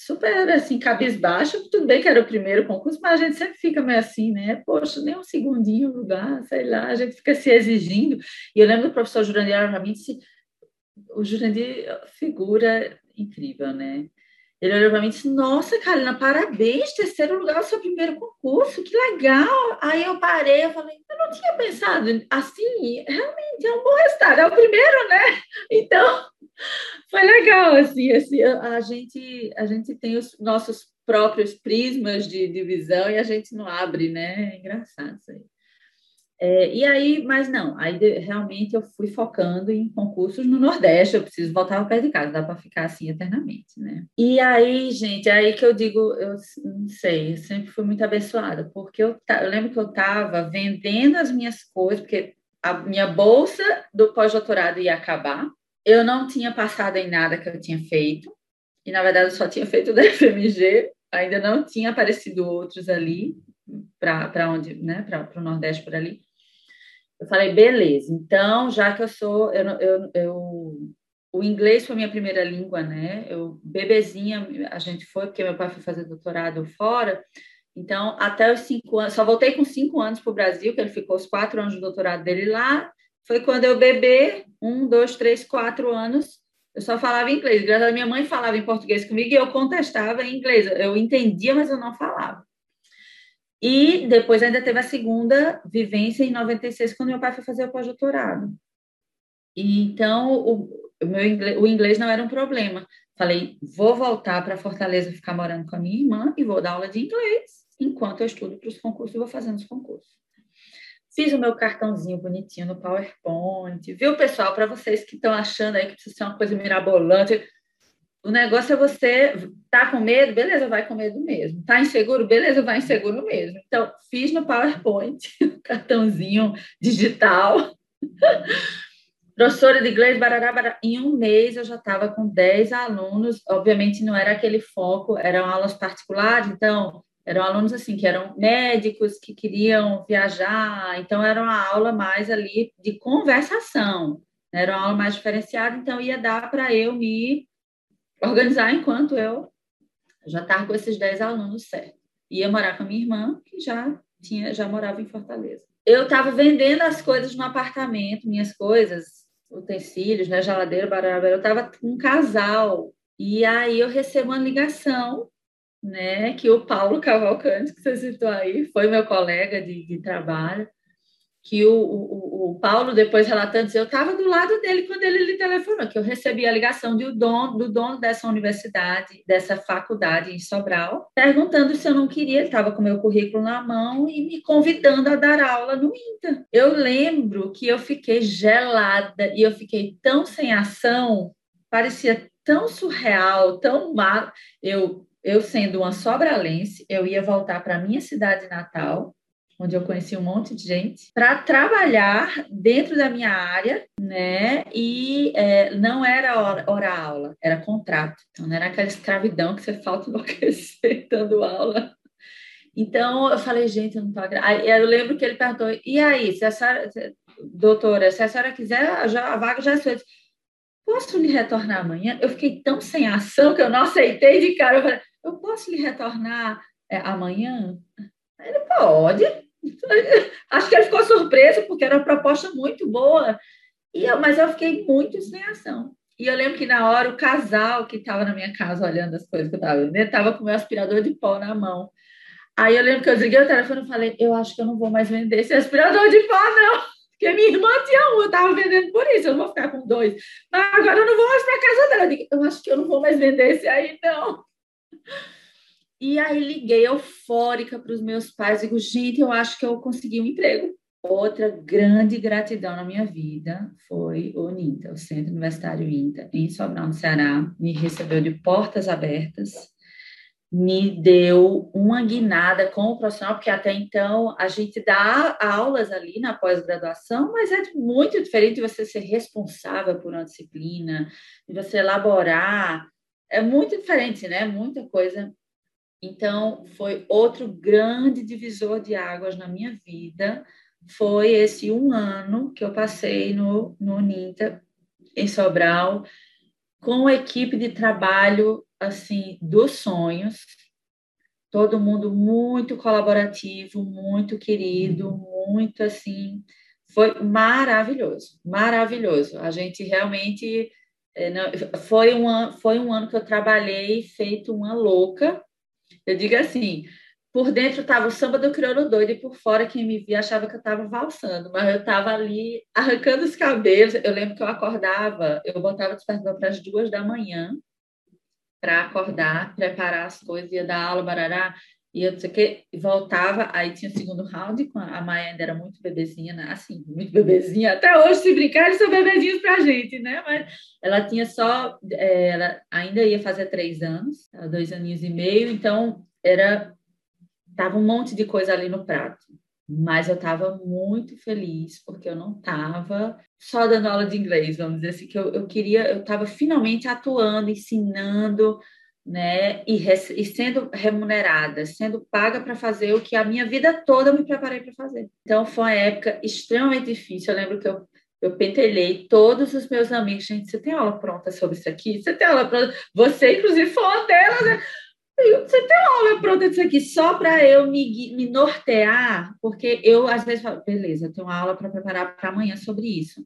super assim, cabisbaixo, tudo bem que era o primeiro concurso, mas a gente sempre fica meio assim, né? Poxa, nem um segundinho lugar, sei lá, a gente fica se exigindo. E eu lembro do professor Jurandir disse, o Jurandir figura incrível, né? Ele olhou para mim e disse: Nossa, Karina, parabéns, terceiro lugar no seu primeiro concurso, que legal. Aí eu parei, eu falei: Eu não tinha pensado assim, realmente é um bom resultado, é o primeiro, né? Então, foi legal, assim, assim a, gente, a gente tem os nossos próprios prismas de divisão e a gente não abre, né? É engraçado isso aí. É, e aí, mas não, aí realmente eu fui focando em concursos no Nordeste, eu preciso voltar ao pé de casa, dá para ficar assim eternamente, né? E aí, gente, é aí que eu digo, eu não sei, eu sempre fui muito abençoada, porque eu, eu lembro que eu estava vendendo as minhas coisas, porque a minha bolsa do pós-doutorado ia acabar, eu não tinha passado em nada que eu tinha feito, e na verdade eu só tinha feito da FMG, ainda não tinha aparecido outros ali, para onde, né, para o Nordeste por ali. Eu falei, beleza, então, já que eu sou, eu, eu, eu, o inglês foi minha primeira língua, né? Eu, bebezinha, a gente foi, porque meu pai foi fazer doutorado fora, então, até os cinco anos, só voltei com cinco anos para o Brasil, que ele ficou os quatro anos de doutorado dele lá, foi quando eu bebê, um, dois, três, quatro anos, eu só falava inglês. Graças a minha mãe falava em português comigo e eu contestava em inglês. Eu entendia, mas eu não falava. E depois ainda teve a segunda vivência em 96, quando meu pai foi fazer o pós-doutorado. Então, o, meu inglês, o inglês não era um problema. Falei, vou voltar para Fortaleza ficar morando com a minha irmã e vou dar aula de inglês enquanto eu estudo para os concursos e vou fazendo os concursos. Fiz o meu cartãozinho bonitinho no PowerPoint, viu, pessoal? Para vocês que estão achando aí que precisa ser uma coisa mirabolante, o negócio é você tá com medo, beleza, vai com medo mesmo. Tá inseguro, beleza, vai inseguro mesmo. Então, fiz no PowerPoint, cartãozinho digital. professora de inglês, barará, barará. Em um mês eu já estava com 10 alunos, obviamente não era aquele foco, eram aulas particulares, então eram alunos assim que eram médicos que queriam viajar, então era uma aula mais ali de conversação, né? era uma aula mais diferenciada, então ia dar para eu me organizar enquanto eu já estava com esses 10 alunos certo. Ia morar com a minha irmã, que já tinha já morava em Fortaleza. Eu estava vendendo as coisas no apartamento, minhas coisas, utensílios, né, geladeira, barabá, eu estava com um casal e aí eu recebo uma ligação né, que o Paulo Cavalcante, que você citou aí, foi meu colega de, de trabalho, que o, o, o, Paulo, depois relatando, eu estava do lado dele quando ele lhe telefonou, que eu recebi a ligação do dono, do dono dessa universidade, dessa faculdade em Sobral, perguntando se eu não queria, ele estava com meu currículo na mão e me convidando a dar aula no INTA. Eu lembro que eu fiquei gelada e eu fiquei tão sem ação, parecia tão surreal, tão mal. Eu eu sendo uma sobralense, eu ia voltar para minha cidade natal, onde eu conheci um monte de gente, para trabalhar dentro da minha área, né? E é, não era hora, hora, aula, era contrato. Então, não era aquela escravidão que você falta enlouquecer dando aula. Então, eu falei, gente, eu não tô Aí eu lembro que ele perguntou, e aí, se a senhora, doutora, se a senhora quiser, já, a vaga já é sua. Posso lhe retornar amanhã? Eu fiquei tão sem ação que eu não aceitei de cara. Eu falei, eu posso lhe retornar é, amanhã? Ele pode. Acho que ele ficou surpreso, porque era uma proposta muito boa. E eu, mas eu fiquei muito sem ação. E eu lembro que na hora o casal que estava na minha casa olhando as coisas que eu estava vendo, estava com o meu aspirador de pó na mão. Aí eu lembro que eu desliguei o telefone e falei: Eu acho que eu não vou mais vender esse aspirador de pó, não. Porque minha irmã tinha um, eu estava vendendo por isso, eu não vou ficar com dois. Mas agora eu não vou mais para casa dela. Eu, digo, eu acho que eu não vou mais vender esse aí, não. E aí liguei eufórica para os meus pais, digo, gente, eu acho que eu consegui um emprego. Outra grande gratidão na minha vida foi o NINTA, o Centro Universitário INTA, em Sobral, no Ceará. Me recebeu de portas abertas, me deu uma guinada com o profissional, porque até então a gente dá aulas ali na pós-graduação, mas é muito diferente de você ser responsável por uma disciplina, de você elaborar é muito diferente, né? Muita coisa. Então, foi outro grande divisor de águas na minha vida. Foi esse um ano que eu passei no, no NINTA, em Sobral, com a equipe de trabalho, assim, dos sonhos. Todo mundo muito colaborativo, muito querido, muito, assim... Foi maravilhoso, maravilhoso. A gente realmente não, foi, um, foi um ano que eu trabalhei feito uma louca. Eu digo assim, por dentro estava o samba do crioulo doido e por fora quem me via achava que eu estava valsando, mas eu estava ali arrancando os cabelos. Eu lembro que eu acordava, eu botava despertador para as duas da manhã para acordar, preparar as coisas, ia dar aula, barará. E eu sei que voltava, aí tinha o segundo round, a Maia ainda era muito bebezinha, né? assim, muito bebezinha. Até hoje, se brincar, eles são bebezinhos pra gente, né? Mas ela tinha só, é, ela ainda ia fazer três anos, dois aninhos e meio, então era, tava um monte de coisa ali no prato. Mas eu estava muito feliz, porque eu não estava só dando aula de inglês, vamos dizer assim, que eu, eu queria, eu estava finalmente atuando, ensinando, né? E, e sendo remunerada, sendo paga para fazer o que a minha vida toda me preparei para fazer. Então foi uma época extremamente difícil. Eu lembro que eu eu todos os meus amigos. Gente, você tem aula pronta sobre isso aqui? Você tem aula pronta? Você, inclusive, foi uma delas, né? Você tem uma aula pronta disso aqui só para eu me, me nortear? Porque eu, às vezes, falo, beleza, eu tenho uma aula para preparar para amanhã sobre isso.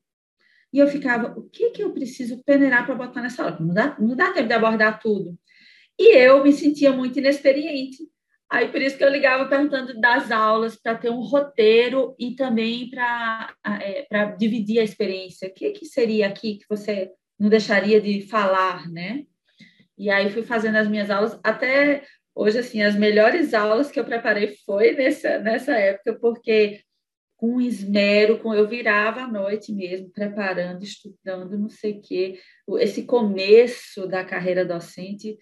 E eu ficava, o que, que eu preciso peneirar para botar nessa aula? Não dá, não dá tempo de abordar tudo. E eu me sentia muito inexperiente. Aí por isso que eu ligava perguntando das aulas, para ter um roteiro e também para é, dividir a experiência. O que, que seria aqui que você não deixaria de falar, né? E aí fui fazendo as minhas aulas, até hoje, assim, as melhores aulas que eu preparei foi nessa, nessa época, porque com esmero, com eu virava à noite mesmo, preparando, estudando, não sei o quê. Esse começo da carreira docente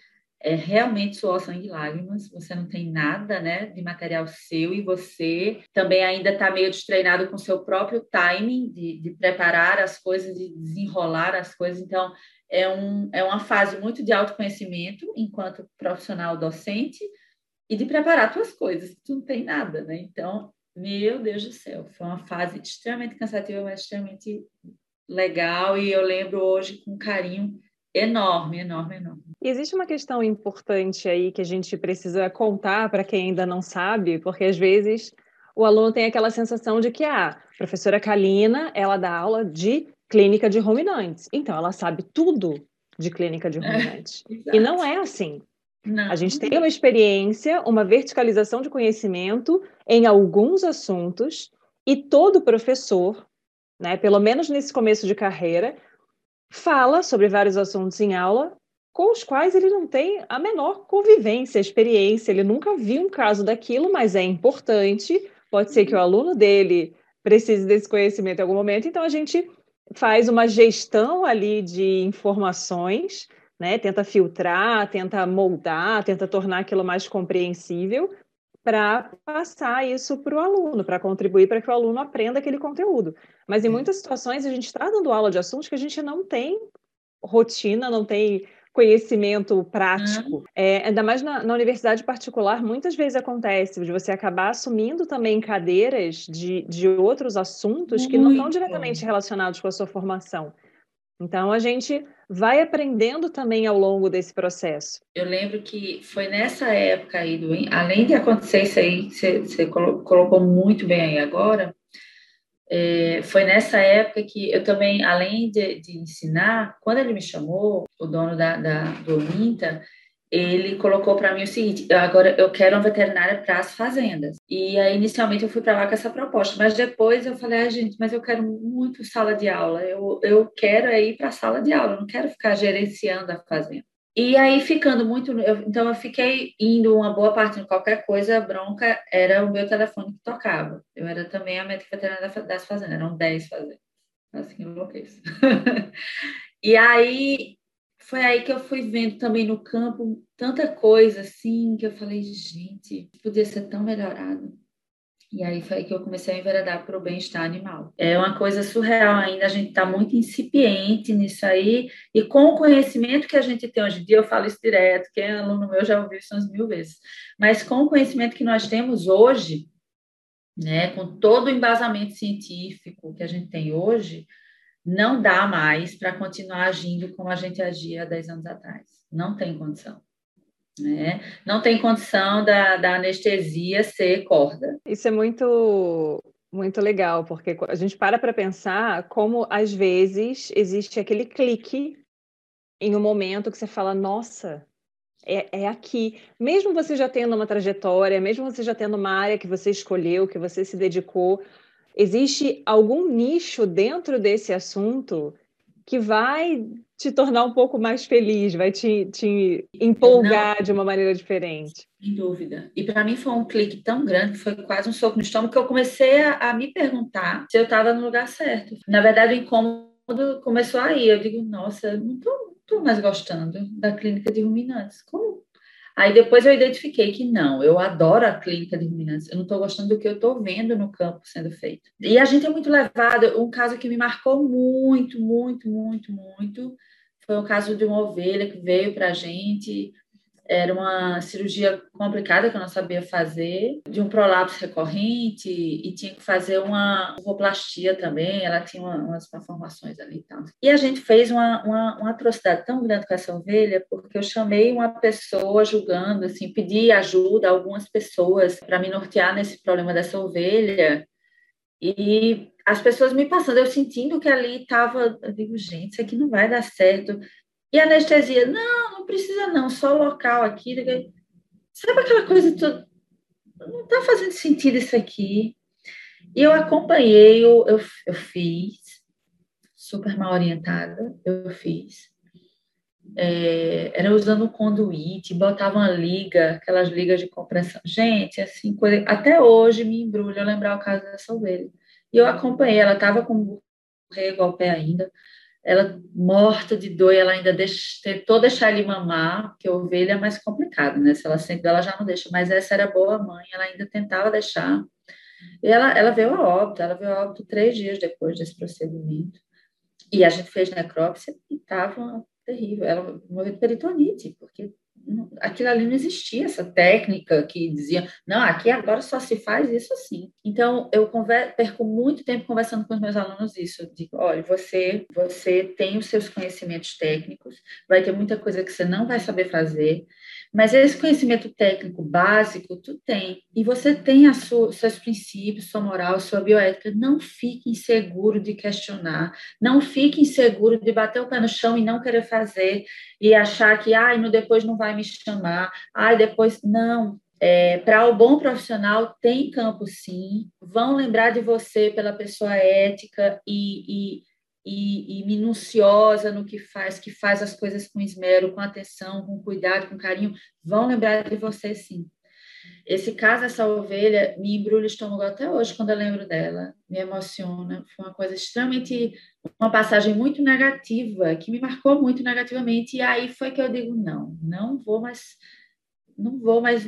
é realmente suor, sangue e lágrimas, você não tem nada né, de material seu e você também ainda está meio destreinado com seu próprio timing de, de, preparar as coisas, de desenrolar as coisas. Então, é, um, é uma fase muito de autoconhecimento enquanto profissional docente e de preparar suas coisas, tu não tem nada, né? Então, meu Deus do céu, foi uma fase extremamente cansativa, mas extremamente legal e eu lembro hoje com carinho enorme, enorme, enorme. E existe uma questão importante aí que a gente precisa contar para quem ainda não sabe, porque às vezes o aluno tem aquela sensação de que ah, a professora Kalina, ela dá aula de clínica de ruminantes, então ela sabe tudo de clínica de ruminantes. É, e não é assim. Não. A gente tem uma experiência, uma verticalização de conhecimento em alguns assuntos e todo professor, né, pelo menos nesse começo de carreira, fala sobre vários assuntos em aula com os quais ele não tem a menor convivência, experiência, ele nunca viu um caso daquilo, mas é importante. Pode ser que o uhum. aluno dele precise desse conhecimento em algum momento, então a gente faz uma gestão ali de informações, né? Tenta filtrar, tenta moldar, tenta tornar aquilo mais compreensível para passar isso para o aluno, para contribuir para que o aluno aprenda aquele conteúdo. Mas em muitas situações a gente está dando aula de assuntos que a gente não tem rotina, não tem conhecimento prático. Uhum. É, ainda mais na, na, universidade particular, muitas vezes acontece de você acabar assumindo também cadeiras de, de outros assuntos Muito. que não estão diretamente relacionados com a sua formação. Então, a gente vai aprendendo também ao longo desse processo. Eu lembro que foi nessa época aí, do, além de acontecer isso aí, você, você colocou muito bem aí agora, é, foi nessa época que eu também, além de, de, ensinar, quando ele me chamou, o dono da, da do Minta, ele colocou para mim o seguinte: agora eu quero uma veterinária para as fazendas. E aí, inicialmente, eu fui para lá com essa proposta, mas depois eu falei: ah, gente, mas eu quero muito sala de aula, eu, eu quero ir para a sala de aula, eu não quero ficar gerenciando a fazenda. E aí, ficando muito. Eu, então, eu fiquei indo uma boa parte em qualquer coisa, bronca era o meu telefone que tocava. Eu era também a médica veterinária das fazendas, eram 10 fazendas. Assim, enlouqueço. e aí, foi aí que eu fui vendo também no campo tanta coisa assim que eu falei, gente, podia ser tão melhorado. E aí foi que eu comecei a enveredar para o bem-estar animal. É uma coisa surreal ainda, a gente está muito incipiente nisso aí, e com o conhecimento que a gente tem hoje em dia, eu falo isso direto, quem é aluno meu já ouviu isso umas mil vezes, mas com o conhecimento que nós temos hoje, né, com todo o embasamento científico que a gente tem hoje, não dá mais para continuar agindo como a gente agia há 10 anos atrás. Não tem condição. Né? Não tem condição da, da anestesia ser corda. Isso é muito muito legal, porque a gente para para pensar como às vezes existe aquele clique em um momento que você fala, nossa, é, é, aqui. Mesmo você já tendo uma trajetória, mesmo você já tendo uma área que você escolheu, que você se dedicou, existe algum nicho dentro desse assunto que vai te tornar um pouco mais feliz, vai te, te empolgar Não, de uma maneira diferente. Sem dúvida. E para mim foi um clique tão grande, foi quase um soco no estômago, que eu comecei a, a me perguntar se eu estava no lugar certo. Na verdade, o incômodo começou aí. Eu digo, nossa, não estou mais gostando da clínica de ruminantes. Como Aí depois eu identifiquei que não, eu adoro a clínica de ruminantes, eu não estou gostando do que eu estou vendo no campo sendo feito. E a gente é muito levado, um caso que me marcou muito, muito, muito, muito, foi o caso de uma ovelha que veio para a gente, era uma cirurgia complicada que eu não sabia fazer, de um prolapso recorrente e tinha que fazer uma ovoplastia também, ela tinha uma, umas malformações ali e tal. E a gente fez uma, uma, uma, atrocidade tão grande com essa ovelha, porque eu chamei uma pessoa julgando, assim, pedi ajuda a algumas pessoas para me nortear nesse problema dessa ovelha, e as pessoas me passando, eu sentindo que ali estava, eu digo, gente, isso aqui não vai dar certo. E anestesia, não, não precisa não, só local aqui. Sabe aquela coisa, tu, não está fazendo sentido isso aqui. E eu acompanhei, eu, eu, eu fiz, super mal orientada, eu fiz. É, era usando conduíte, botava uma liga, aquelas ligas de compressão. Gente, assim, coisa, até hoje me embrulha lembrar o caso dessa ovelha. E eu acompanhei, ela estava com o rego ao pé ainda, ela morta de dor, e ela ainda deixa, tentou deixar ele mamar, porque ovelha é mais complicado, né? Se ela sente, ela já não deixa, mas essa era boa mãe, ela ainda tentava deixar. E ela, ela veio a óbito, ela veio a óbito três dias depois desse procedimento. E a gente fez necrópsia e estava terrível. Ela morreu de peritonite, porque aquilo ali não existia, essa técnica que dizia, não, aqui agora só se faz isso assim. Então, eu conver, perco muito tempo conversando com os meus alunos isso, digo, olha, você, você tem os seus conhecimentos técnicos, vai ter muita coisa que você não vai saber fazer, mas esse conhecimento técnico básico, tu tem. E você tem os seus princípios, sua moral, sua bioética. Não fique inseguro de questionar. Não fique inseguro de bater o pé no chão e não querer fazer. E achar que, ai, no depois não vai me chamar. Ai, depois... Não. É, para o bom profissional, tem campo sim. Vão lembrar de você pela pessoa ética e, e e, e, minuciosa no que faz, que faz as coisas com esmero, com atenção, com cuidado, com carinho, vão lembrar de você sim. Esse caso, essa ovelha, me embrulha o estômago até hoje quando eu lembro dela, me emociona. Foi uma coisa extremamente, uma passagem muito negativa, que me marcou muito negativamente. E aí foi que eu digo: não, não vou mais, não vou mais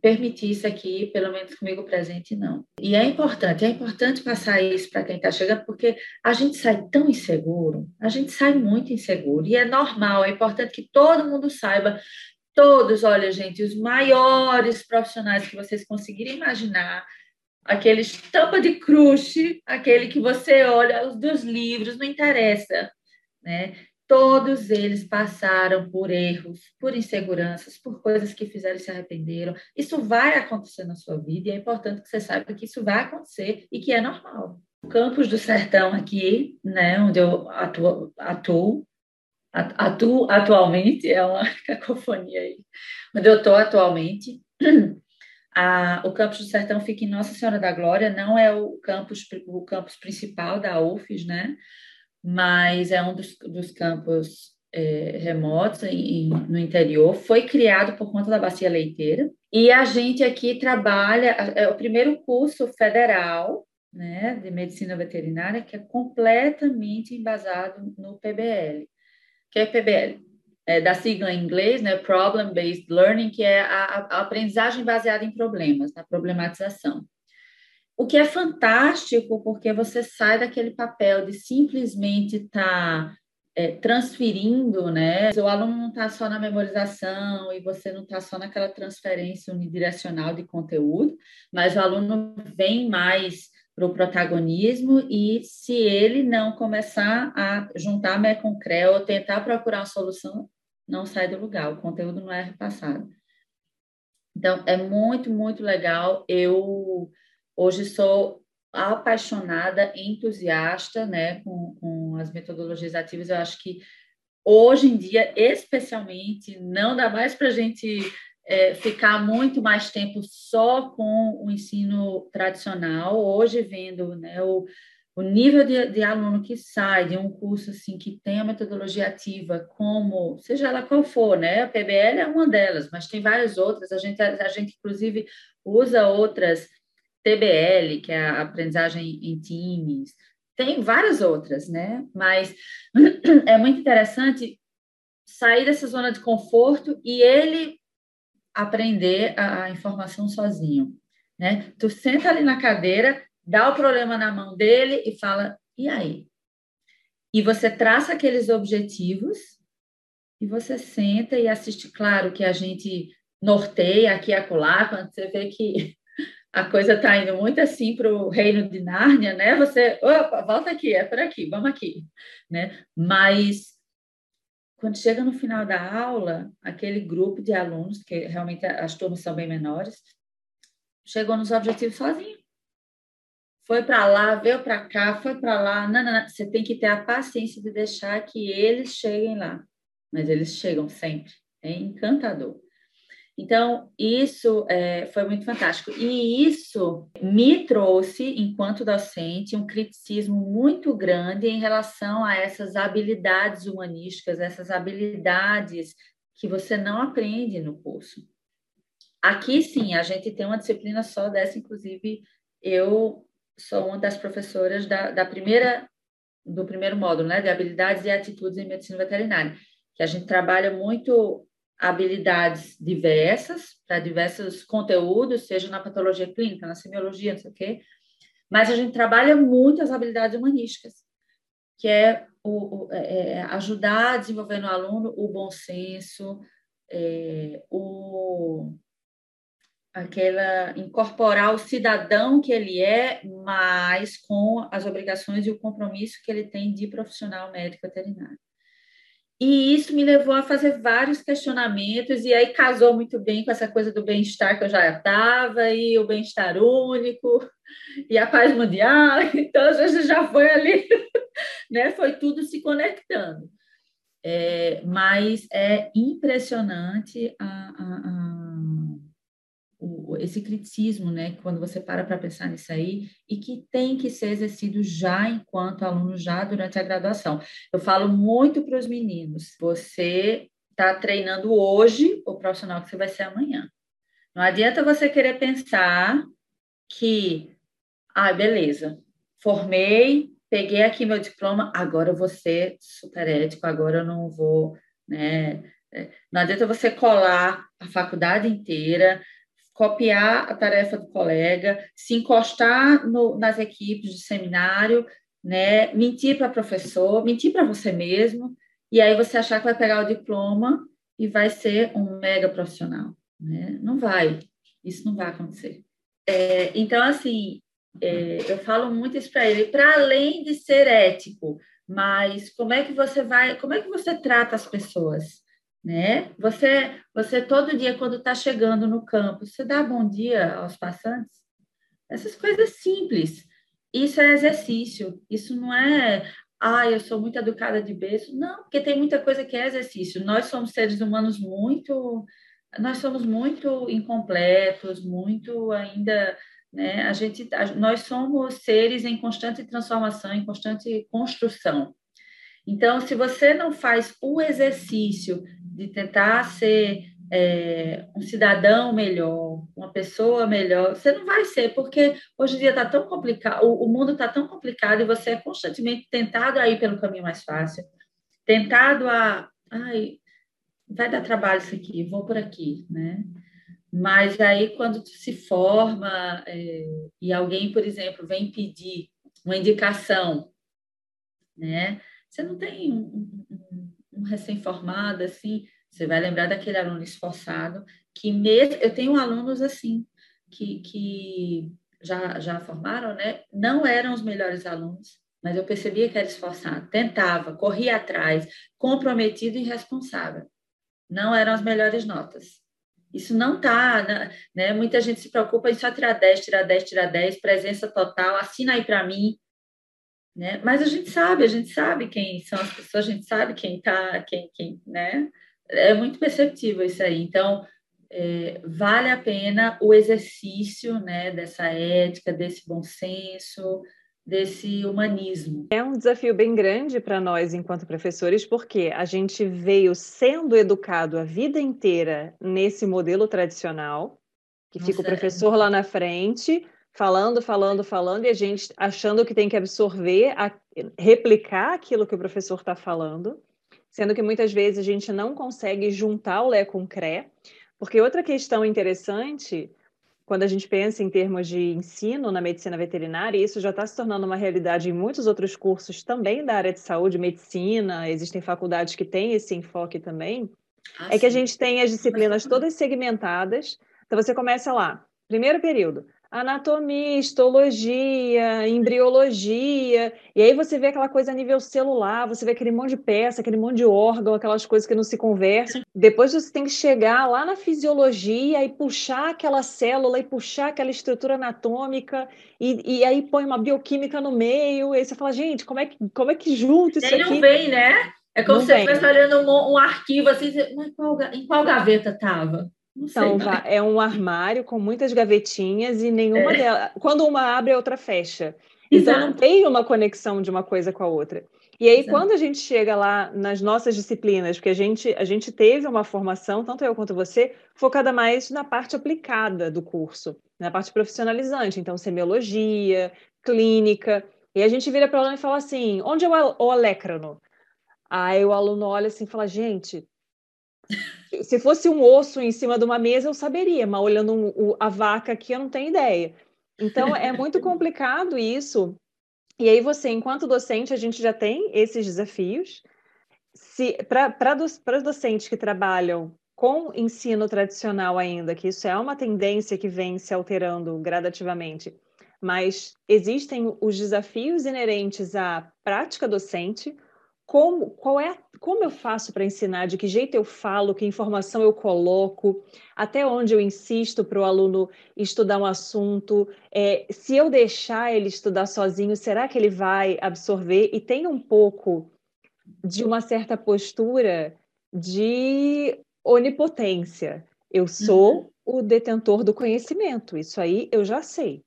permitir isso aqui, pelo menos comigo presente, não. E é importante, é importante passar isso para quem está chegando, porque a gente sai tão inseguro, a gente sai muito inseguro, e é normal, é importante que todo mundo saiba, todos, olha, gente, os maiores profissionais que vocês conseguirem imaginar, aquele estampa de crush, aquele que você olha, os dos livros, não interessa, né? Todos eles passaram por erros, por inseguranças, por coisas que fizeram e se arrependeram. Isso vai acontecer na sua vida e é importante que você saiba que isso vai acontecer e que é normal. O campus do sertão aqui, né, onde eu atuo, atuo, atuo atualmente, é uma cacofonia aí, onde eu estou atualmente, a, o campus do Sertão fica em Nossa Senhora da Glória, não é o campus, o campus principal da UFES, né? Mas é um dos, dos campos é, remotos em, no interior, foi criado por conta da bacia leiteira, e a gente aqui trabalha, é o primeiro curso federal né, de medicina veterinária que é completamente embasado no PBL. que é PBL? É, da sigla em inglês, né, Problem Based Learning, que é a, a aprendizagem baseada em problemas, na problematização. O que é fantástico, porque você sai daquele papel de simplesmente estar tá, é, transferindo, né? O aluno não está só na memorização e você não está só naquela transferência unidirecional de conteúdo, mas o aluno vem mais para o protagonismo e se ele não começar a juntar mé com creu ou tentar procurar uma solução, não sai do lugar, o conteúdo não é repassado. Então, é muito, muito legal. Eu Hoje sou apaixonada, entusiasta, né, com, com as metodologias ativas. Eu acho que hoje em dia, especialmente, não dá mais para a gente é, ficar muito mais tempo só com o ensino tradicional. Hoje, vendo né, o, o nível de, de, aluno que sai de um curso assim que tem a metodologia ativa, como seja ela qual for, né? A PBL é uma delas, mas tem várias outras. A gente, a gente inclusive usa outras TBL, que é a aprendizagem em times, tem várias outras, né? Mas é muito interessante sair dessa zona de conforto e ele aprender a, informação sozinho, né? Tu senta ali na cadeira, dá o problema na mão dele e fala, e aí? E você traça aqueles objetivos e você senta e assiste, claro que a gente norteia aqui e acolá, quando você vê que a coisa está indo muito assim para o reino de Nárnia, né? Você, opa, volta aqui, é por aqui, vamos aqui, né? Mas quando chega no final da aula, aquele grupo de alunos, que realmente as turmas são bem menores, chegou nos objetivos sozinho. Foi para lá, veio para cá, foi para lá. Não, não, não. Você tem que ter a paciência de deixar que eles cheguem lá. Mas eles chegam sempre. É encantador. Então, isso é, foi muito fantástico. E isso me trouxe, enquanto docente, um criticismo muito grande em relação a essas habilidades humanísticas, essas habilidades que você não aprende no curso. Aqui, sim, a gente tem uma disciplina só dessa, inclusive, eu sou uma das professoras da, da primeira do primeiro módulo, né, de habilidades e atitudes em medicina veterinária, que a gente trabalha muito habilidades diversas para diversos conteúdos, seja na patologia clínica, na semiologia, não sei o quê, mas a gente trabalha muito as habilidades humanísticas, que é, o, o é, é ajudar a desenvolver no aluno o bom senso, é, o aquela incorporar o cidadão que ele é, mas com as obrigações e o compromisso que ele tem de profissional médico veterinário. E isso me levou a fazer vários questionamentos, e aí casou muito bem com essa coisa do bem-estar que eu já estava, e o bem-estar único, e a paz mundial. Então, às vezes já foi ali, né? Foi tudo se conectando. É, mas é impressionante a, a, a o, esse criticismo, né, quando você para para pensar nisso aí, e que tem que ser exercido já enquanto aluno, já durante a graduação. Eu falo muito para os meninos, você está treinando hoje o profissional que você vai ser amanhã. Não adianta você querer pensar que, ah, beleza, formei, peguei aqui meu diploma, agora eu vou ser super ético, agora eu não vou, né? É, não adianta você colar a faculdade inteira, copiar a tarefa do colega, se encostar no, nas equipes de seminário, né, mentir para professor, mentir para você mesmo, e aí você achar que vai pegar o diploma e vai ser um mega profissional. Né? Não vai, isso não vai acontecer. É, então, assim, é, eu falo muito isso para ele, para além de ser ético, mas como é que você vai, como é que você trata as pessoas? Né? Você, você todo dia quando está chegando no campo, você dá bom dia aos passantes? Essas coisas simples. Isso é exercício. Isso não é, ah, eu sou muito educada de berço. Não, porque tem muita coisa que é exercício. Nós somos seres humanos muito, nós somos muito incompletos, muito ainda, né? A gente, nós somos seres em constante transformação, em constante construção. Então, se você não faz o exercício de tentar ser é, um cidadão melhor, uma pessoa melhor, você não vai ser, porque hoje em dia está tão complicado, o, o mundo está tão complicado e você é constantemente tentado a ir pelo caminho mais fácil, tentado a, ai, vai dar trabalho isso aqui, vou por aqui, né? Mas aí, quando se forma é, e alguém, por exemplo, vem pedir uma indicação, né? Você não tem um, um, um recém-formado assim, você vai lembrar daquele aluno esforçado que mesmo eu tenho alunos assim que, que já já formaram, né? Não eram os melhores alunos, mas eu percebia que era esforçado, tentava, corria atrás, comprometido e responsável. Não eram as melhores notas. Isso não está, né? né? Muita gente se preocupa em só tirar 10, tirar 10, tirar 10, presença total, assina aí para mim. Né? Mas a gente sabe, a gente sabe quem são as pessoas, a gente sabe quem está, quem, quem, né? É muito perceptível isso aí. Então, é, vale a pena o exercício, né, dessa ética, desse bom senso, desse humanismo. É um desafio bem grande para nós enquanto professores, porque a gente veio sendo educado a vida inteira nesse modelo tradicional, que fica Nossa, o professor é... lá na frente, falando, falando, falando, e a gente achando que tem que absorver, a, replicar aquilo que o professor está falando, sendo que muitas vezes a gente não consegue juntar o Lé com o CRE, porque outra questão interessante, quando a gente pensa em termos de ensino na medicina veterinária, e isso já está se tornando uma realidade em muitos outros cursos também da área de saúde, medicina, existem faculdades que têm esse enfoque também, ah, é que a gente tem as disciplinas todas segmentadas. Então você começa lá, primeiro período, anatomia, histologia, embriologia, e aí você vê aquela coisa a nível celular, você vê aquele monte de peça, aquele monte de órgão, aquelas coisas que não se conversam. Depois você tem que chegar lá na fisiologia e puxar aquela célula e puxar aquela estrutura anatômica, e, e aí põe uma bioquímica no meio, e aí você fala, gente, como é que, como é que junto isso Nem aqui? não vem, né? É como se você estivesse olhando um, um, arquivo assim, mas qual, em qual gaveta estava? Então, é um armário com muitas gavetinhas e nenhuma é. delas. Quando uma abre, a outra fecha. Então Exato. não tem uma conexão de uma coisa com a outra. E aí, Exato. quando a gente chega lá nas nossas disciplinas, porque a gente, a gente teve uma formação, tanto eu quanto você, focada mais na parte aplicada do curso, na parte profissionalizante, então semiologia, clínica. E a gente vira para o aluno e fala assim: onde é o alécrano? Aí o aluno olha assim e fala: gente, se fosse um osso em cima de uma mesa, eu saberia, mas olhando um, a vaca aqui, eu não tenho ideia. Então, é muito complicado isso. E aí, você, enquanto docente, a gente já tem esses desafios. Para os docentes que trabalham com ensino tradicional ainda, que isso é uma tendência que vem se alterando gradativamente, mas existem os desafios inerentes à prática docente, como, qual é, como eu faço para ensinar, de que jeito eu falo, que informação eu coloco, até onde eu insisto para o aluno estudar um assunto, é, se eu deixar ele estudar sozinho, será que ele vai absorver? E tem um pouco de uma certa postura de onipotência. Eu sou uhum. o detentor do conhecimento, isso aí eu já sei.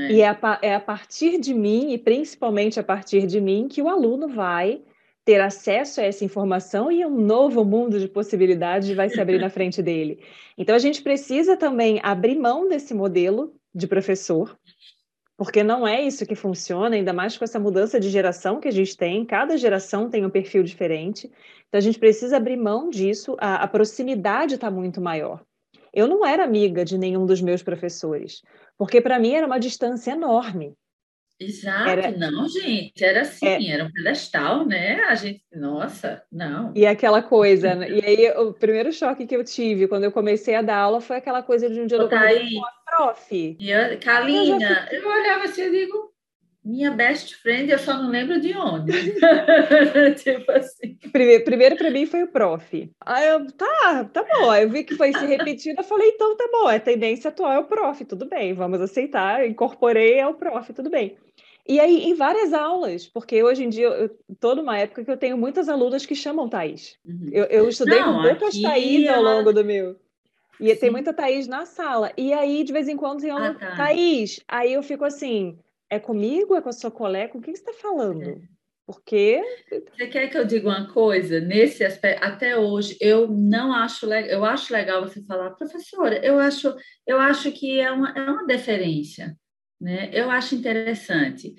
É. E é a, é a partir de mim, e principalmente a partir de mim, que o aluno vai ter acesso a essa informação e um novo mundo de possibilidades vai se abrir na frente dele. Então, a gente precisa também abrir mão desse modelo de professor, porque não é isso que funciona, ainda mais com essa mudança de geração que a gente tem, cada geração tem um perfil diferente. Então, a gente precisa abrir mão disso, a, a proximidade está muito maior. Eu não era amiga de nenhum dos meus professores, porque para mim era uma distância enorme. Exato, era... não, gente, era assim, é... era um pedestal, né? A gente, nossa, não. E aquela coisa, né? e aí o primeiro choque que eu tive quando eu comecei a dar aula foi aquela coisa de um dia eu com a prof. E eu, Kalina, eu, eu olhava assim e digo, minha best friend, eu só não lembro de onde. tipo assim. Primeiro, primeiro para mim foi o prof. Aí eu, tá, tá bom. Eu vi que foi se repetindo, eu falei, então tá bom, a tendência atual é o prof, tudo bem, vamos aceitar. incorporei ao prof, tudo bem. E aí, em várias aulas, porque hoje em dia eu estou numa época que eu tenho muitas alunas que chamam Thaís. Uhum. Eu, eu, estudei não, com poucas Thaís ao longo do meu. E Sim. tem muita Thaís na sala. E aí, de vez em quando, tem uma ah, tá. Thaís. Aí eu fico assim é comigo? É com a sua colega? Com quem você está falando? É. Porque. Você quer que eu diga uma coisa? Nesse aspecto, até hoje, eu não acho legal. Eu acho legal você falar, professora, eu acho, eu acho que é uma, é uma deferência. Né? Eu acho interessante.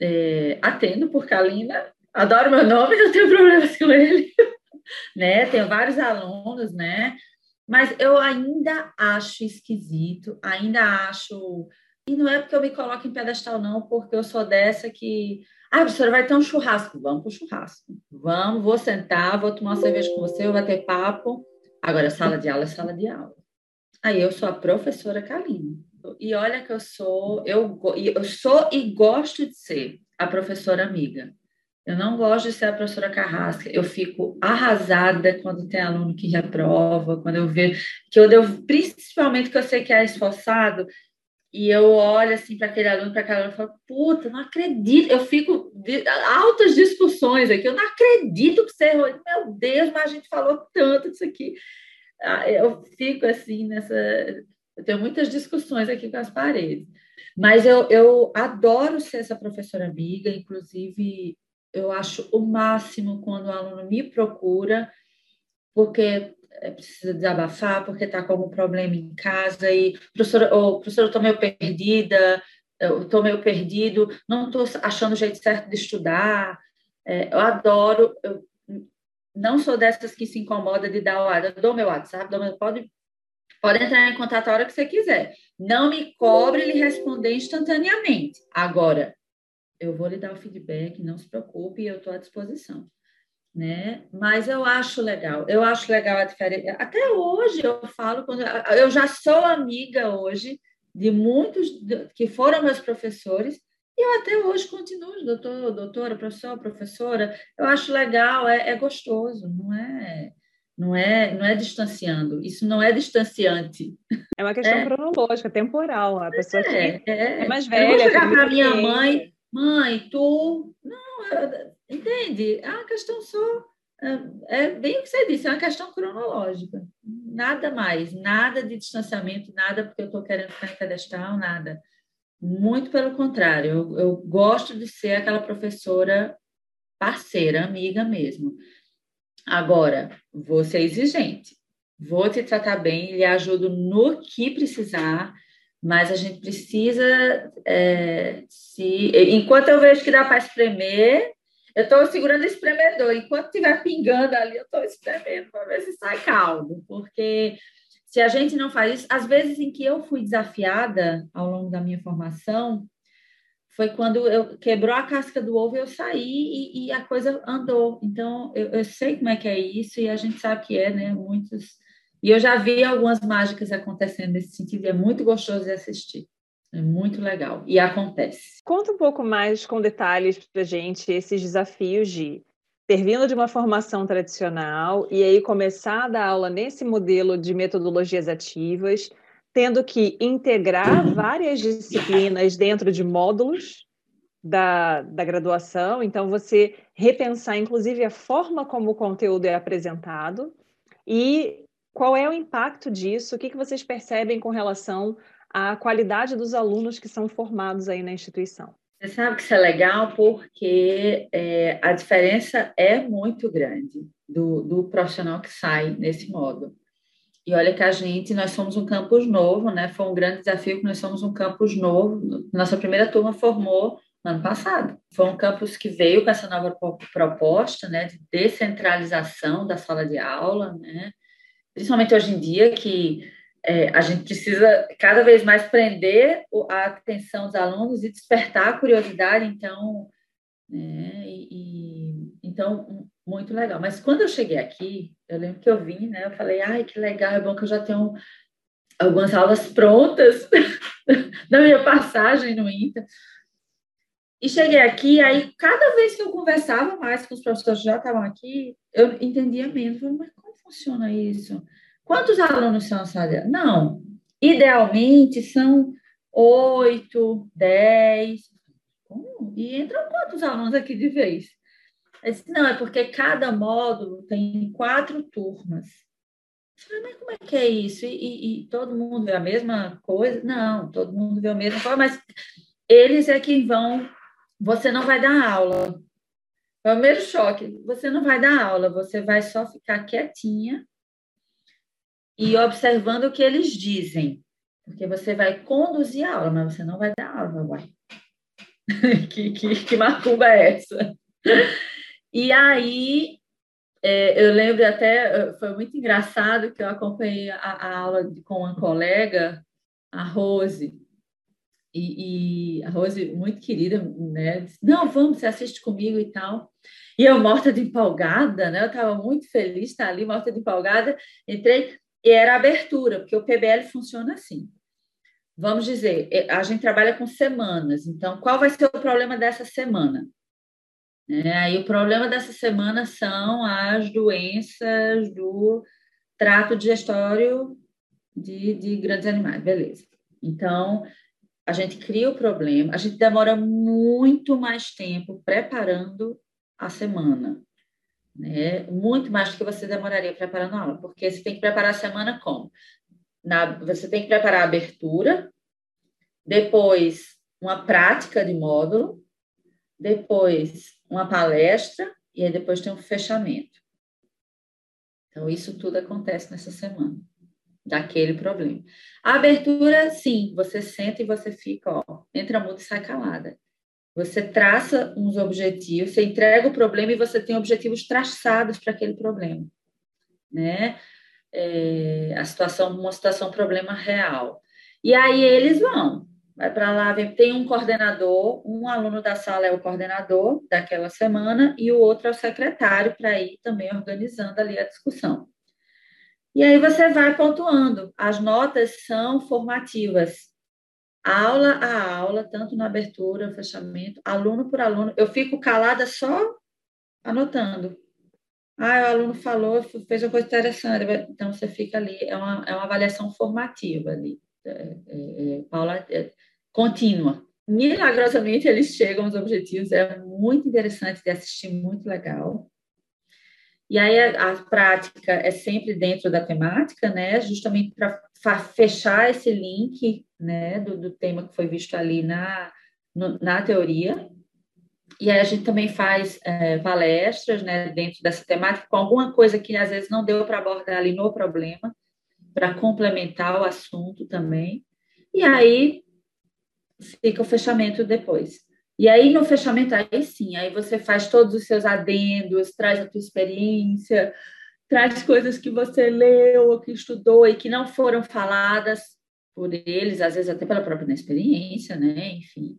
É, atendo por Kalina, adoro meu nome, não tenho problemas com ele. né? Tenho vários alunos, né? Mas eu ainda acho esquisito, ainda acho e não é porque eu me coloco em pedestal, não, porque eu sou dessa que. Ah, professora, vai ter um churrasco. Vamos para o churrasco. Vamos, vou sentar, vou tomar uma cerveja com você, vai ter papo. Agora, sala de aula é sala de aula. Aí eu sou a professora Kalina. E olha que eu sou, eu, eu sou e gosto de ser a professora amiga. Eu não gosto de ser a professora carrasca. Eu fico arrasada quando tem aluno que reprova, quando eu vejo que eu devo, principalmente que eu sei que é esforçado, e eu olho assim para aquele aluno, para aquela aluna e falo, puta, não acredito. Eu fico de, altas discussões aqui, eu não acredito que você errou. Meu Deus, mas a gente falou tanto disso aqui. Ah, eu fico assim nessa. Eu tenho muitas discussões aqui com as paredes. Mas eu, eu adoro ser essa professora amiga, inclusive eu acho o máximo quando o aluno me procura, porque precisa desabafar porque está com algum problema em casa e professora, oh, professora, eu estou meio perdida, eu estou meio perdido, não estou achando o jeito certo de estudar. É, eu adoro, eu não sou dessas que se incomoda de dar o WhatsApp, eu dou meu WhatsApp, dou meu, pode, pode entrar em contato a hora que você quiser. Não me cobre lhe responder instantaneamente. Agora, eu vou lhe dar o feedback, não se preocupe, eu estou à disposição né? Mas eu acho legal, eu acho legal a diferença. Até hoje eu falo, quando eu já sou amiga hoje de muitos que foram meus professores e eu até hoje continuo, doutor, doutora, professor, professora. Eu acho legal, é, é gostoso, não é? Não é, não é distanciando, isso não é distanciante. É uma questão é. cronológica, temporal. A pessoa é, que é, é mais velha. Eu vou chegar para minha mãe, mãe, tu. Não, eu, Entende? É uma questão só. É, é bem o que você disse, é uma questão cronológica. Nada mais, nada de distanciamento, nada porque eu estou querendo ficar em pedestal, nada. Muito pelo contrário, eu, eu gosto de ser aquela professora parceira, amiga mesmo. Agora, vou ser exigente, vou te tratar bem, lhe ajudo no que precisar, mas a gente precisa é, se. Enquanto eu vejo que dá para espremer, eu estou segurando o espremedor. Enquanto estiver pingando ali, eu estou espremendo para ver se sai caldo, porque se a gente não faz isso, às vezes em que eu fui desafiada ao longo da minha formação, foi quando eu quebrou a casca do ovo, eu saí e, e a coisa andou. Então, eu, eu, sei como é que é isso e a gente sabe que é, né? Muitos. E eu já vi algumas mágicas acontecendo nesse sentido, e é muito gostoso de assistir. É muito legal. E acontece. Conta um pouco mais com detalhes para gente esses desafios de ter vindo de uma formação tradicional e aí começar a dar aula nesse modelo de metodologias ativas, tendo que integrar várias disciplinas dentro de módulos da, da graduação, então você repensar inclusive a forma como o conteúdo é apresentado e qual é o impacto disso, o que, que vocês percebem com relação à qualidade dos alunos que são formados aí na instituição. Você sabe que isso é legal porque é, a diferença é muito grande do, do profissional que sai nesse modo. E olha que a gente, nós somos um campus novo, né? Foi um grande desafio que nós somos um campus novo. Nossa primeira turma formou no ano passado. Foi um campus que veio com essa nova proposta, né, de descentralização da sala de aula, né? Principalmente hoje em dia que é, a gente precisa cada vez mais prender a atenção dos alunos e despertar a curiosidade, então, né, e, e, então, muito legal. Mas quando eu cheguei aqui, eu lembro que eu vim, né, eu falei, ai, que legal, é bom que eu já tenho algumas aulas prontas na minha passagem no INTA. E cheguei aqui, aí cada vez que eu conversava mais com os professores que já estavam aqui, eu entendia menos, mas como funciona isso? Quantos alunos são sala? Não. Idealmente são oito, dez. E entram quantos alunos aqui de vez? Disse, não, é porque cada módulo tem quatro turmas. Eu falei, mas como é que é isso? E, e, e, todo mundo vê a mesma coisa? Não, todo mundo vê a mesma coisa, mas eles é que vão. Você não vai dar aula. É o primeiro choque. Você não vai dar aula, você vai só ficar quietinha e observando o que eles dizem. Porque você vai conduzir a aula, mas você não vai dar aula, uai. que, que, que macumba é essa? E aí, é, eu lembro até, foi muito engraçado que eu acompanhei a, a aula com uma colega, a Rose, e, e, a Rose, muito querida, né? Disse, não, vamos, você assiste comigo e tal. E eu, morta de empolgada, né? Eu estava muito feliz estar ali, morta de empolgada. Entrei, e era a abertura, porque o PBL funciona assim. Vamos dizer, é, a gente trabalha com semanas, então qual vai ser o problema dessa semana? É, aí o problema dessa semana são as doenças do trato digestório de, de grandes animais, beleza. Então, a gente cria o problema, a gente demora muito mais tempo preparando a semana né? Muito mais do que você demoraria preparando a aula, porque você tem que preparar a semana como? Na, você tem que preparar a abertura, depois uma prática de módulo, depois uma palestra e aí depois tem um fechamento. Então, isso tudo acontece nessa semana, daquele problema. A abertura, sim, você senta e você fica, ó, entra mudo e sai calada. Você traça uns objetivos, você entrega o problema e você tem objetivos traçados para aquele problema, né? É, a situação, uma situação, problema real. E aí eles vão, vai para lá, vem, tem um coordenador, um aluno da sala é o coordenador daquela semana e o outro é o secretário para ir também organizando ali a discussão. E aí você vai pontuando. As notas são formativas aula a aula, tanto na abertura, fechamento, aluno por aluno. Eu fico calada só anotando. Ah, o aluno falou, fez uma coisa interessante. Então, você fica ali, é uma, é uma avaliação formativa ali, é, é, é é, contínua. Milagrosamente, eles chegam aos objetivos, é muito interessante de assistir, muito legal. E aí, a, a prática é sempre dentro da temática, né, justamente para fechar esse link né, do, do tema que foi visto ali na, no, na teoria. E aí a gente também faz é, palestras né, dentro dessa temática com alguma coisa que às vezes não deu para abordar ali no problema, para complementar o assunto também. e aí fica o fechamento depois. E aí, no fechamento, aí sim, aí você faz todos os seus adendos, traz a tua experiência, traz coisas que você leu ou que estudou e que não foram faladas por eles, às vezes até pela própria inexperiência, né? Enfim.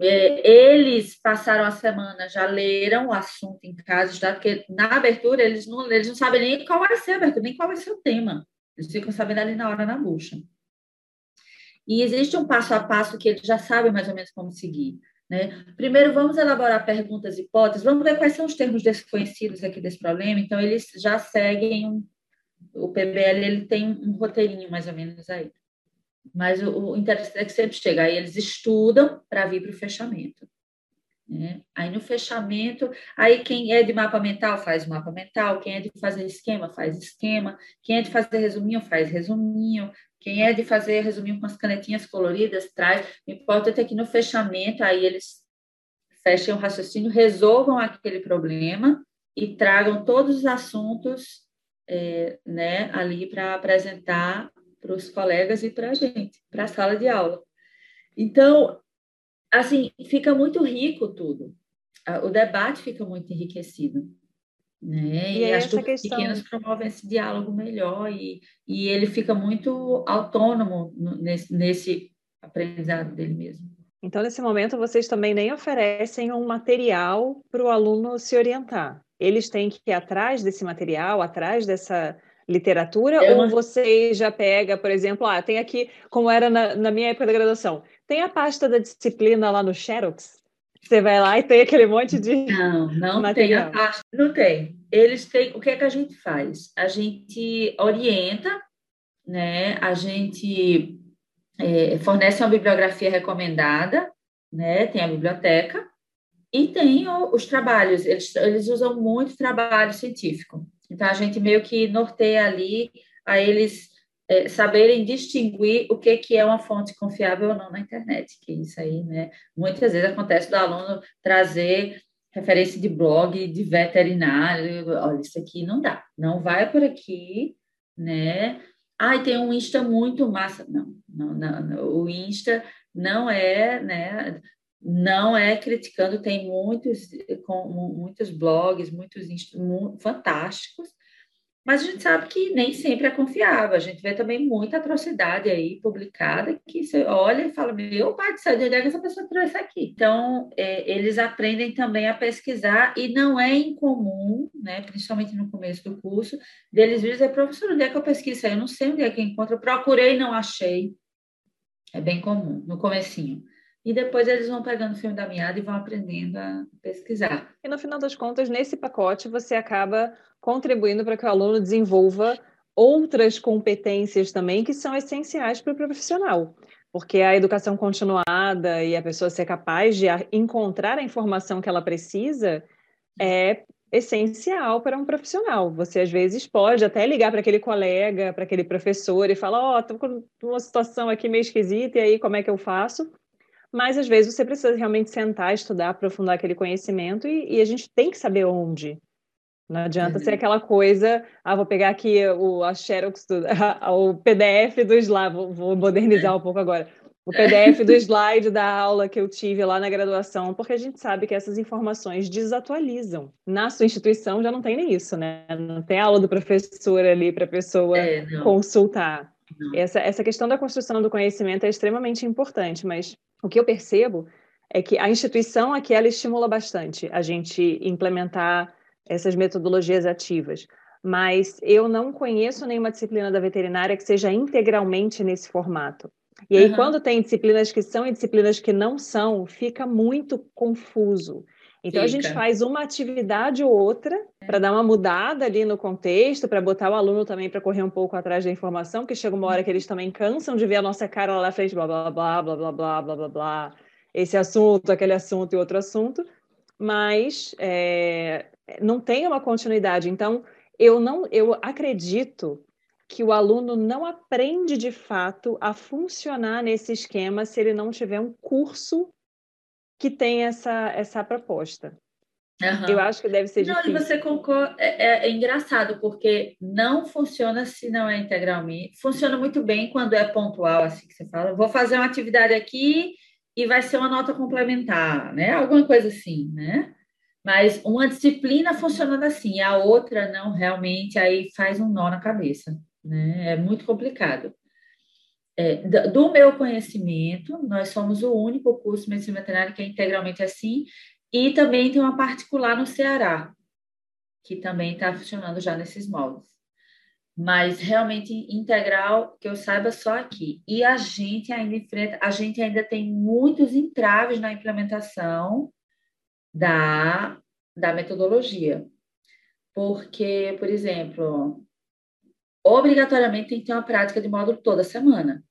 É, eles passaram a semana, já leram o assunto em casa, já, porque na abertura eles não, eles não sabem nem qual vai ser a abertura, nem qual vai ser o tema. Eles ficam sabendo ali na hora na bucha. E existe um passo a passo que eles já sabem mais ou menos como seguir. Né? Primeiro, vamos elaborar perguntas e hipóteses, vamos ver quais são os termos desconhecidos aqui desse problema. Então, eles já seguem um, o PBL, ele tem um, roteirinho mais ou menos aí. Mas o, o interessante é que sempre chega, aí eles estudam para vir para o fechamento. Né? Aí no fechamento, aí quem é de mapa mental faz mapa mental, quem é de fazer esquema faz esquema, quem é de fazer resuminho faz resuminho, quem é de fazer resuminho com as canetinhas coloridas, traz. O importante é que no fechamento, aí eles fechem o raciocínio, resolvam aquele problema e tragam todos os assuntos é, né, ali para apresentar para os colegas e para a gente, para a sala de aula. Então, assim, fica muito rico tudo. O debate fica muito enriquecido. Né? E, e as turmas questão... pequenas promovem esse diálogo melhor e, e ele fica muito autônomo nesse, nesse aprendizado dele mesmo. Então, nesse momento, vocês também nem oferecem um material para o aluno se orientar. Eles têm que ir atrás desse material, atrás dessa literatura, Eu... ou você já pega, por exemplo, ah, tem aqui, como era na, na minha época da graduação, tem a pasta da disciplina lá no Xerox, você vai lá e tem aquele monte de. Não, não material. tem a parte. Não tem. Eles têm. O que é que a gente faz? A gente orienta, né? A gente é, fornece uma bibliografia recomendada, né? Tem a biblioteca e tem o, os trabalhos. Eles, eles usam muito trabalho científico. Então a gente meio que norteia ali a eles é, saberem distinguir o que, que é uma fonte confiável ou não na internet, que isso aí, né, muitas vezes acontece do aluno trazer referência de blog de veterinário, olha, isso aqui não dá, não vai por aqui, né, ai, tem um Insta muito massa, não, não, não o Insta não é, né, não é criticando, tem muitos, com, muitos blogs, muitos fantásticos, mas a gente sabe que nem sempre é confiável. A gente vê também muita atrocidade aí publicada que você olha e fala: meu pai do céu, de onde é que essa pessoa trouxe aqui? Então, é, eles aprendem também a pesquisar e não é incomum, né, principalmente no começo do curso, deles virem dizer: professor, onde é que eu pesquiso? Eu não sei onde é que encontro, eu procurei e não achei. É bem comum, no comecinho e depois eles vão pegando o filme da meada e vão aprendendo a pesquisar. E no final das contas, nesse pacote, você acaba contribuindo para que o aluno desenvolva outras competências também que são essenciais para o profissional. Porque a educação continuada e a pessoa ser capaz de encontrar a informação que ela precisa é essencial para um profissional. Você às vezes pode até ligar para aquele colega, para aquele professor e falar: "Ó, oh, estou com uma situação aqui meio esquisita e aí como é que eu faço?" Mas às vezes você precisa realmente sentar, estudar, aprofundar aquele conhecimento e, e a gente tem que saber onde. Não adianta uhum. ser aquela coisa, ah, vou pegar aqui o, a Xerox, do, a, o PDF do slide, vou, vou modernizar um pouco agora, o PDF do slide da aula que eu tive lá na graduação, porque a gente sabe que essas informações desatualizam. Na sua instituição já não tem nem isso, né? Não tem aula do professor ali para a pessoa é, consultar. Essa, essa questão da construção do conhecimento é extremamente importante, mas o que eu percebo é que a instituição aqui ela estimula bastante a gente implementar essas metodologias ativas, mas eu não conheço nenhuma disciplina da veterinária que seja integralmente nesse formato. E aí, uhum. quando tem disciplinas que são e disciplinas que não são, fica muito confuso. Então, Fica. a gente faz uma atividade ou outra para dar uma mudada ali no contexto, para botar o aluno também para correr um pouco atrás da informação, porque chega uma hora que eles também cansam de ver a nossa cara lá na frente, blá, blá, blá, blá, blá, blá, blá, blá, blá, esse assunto, aquele assunto e outro assunto, mas é, não tem uma continuidade. Então, eu não, eu acredito que o aluno não aprende de fato a funcionar nesse esquema se ele não tiver um curso que tem essa, essa proposta. Uhum. Eu acho que deve ser não, difícil. Você concorda, é, é, é, engraçado, porque não funciona se não é integralmente. Funciona muito bem quando é pontual, assim que você fala. Vou fazer uma atividade aqui e vai ser uma nota complementar, né? Alguma coisa assim, né? Mas uma disciplina funcionando assim, a outra não, realmente, aí faz um nó na cabeça, né? É muito complicado. É, do meu conhecimento, nós somos o único curso de medicina veterinária que é integralmente assim, e também tem uma particular no Ceará, que também está funcionando já nesses moldes. Mas realmente integral, que eu saiba só aqui. E a gente ainda enfrenta, a gente ainda tem muitos entraves na implementação da, da metodologia. Porque, por exemplo, obrigatoriamente tem que ter uma prática de módulo toda semana.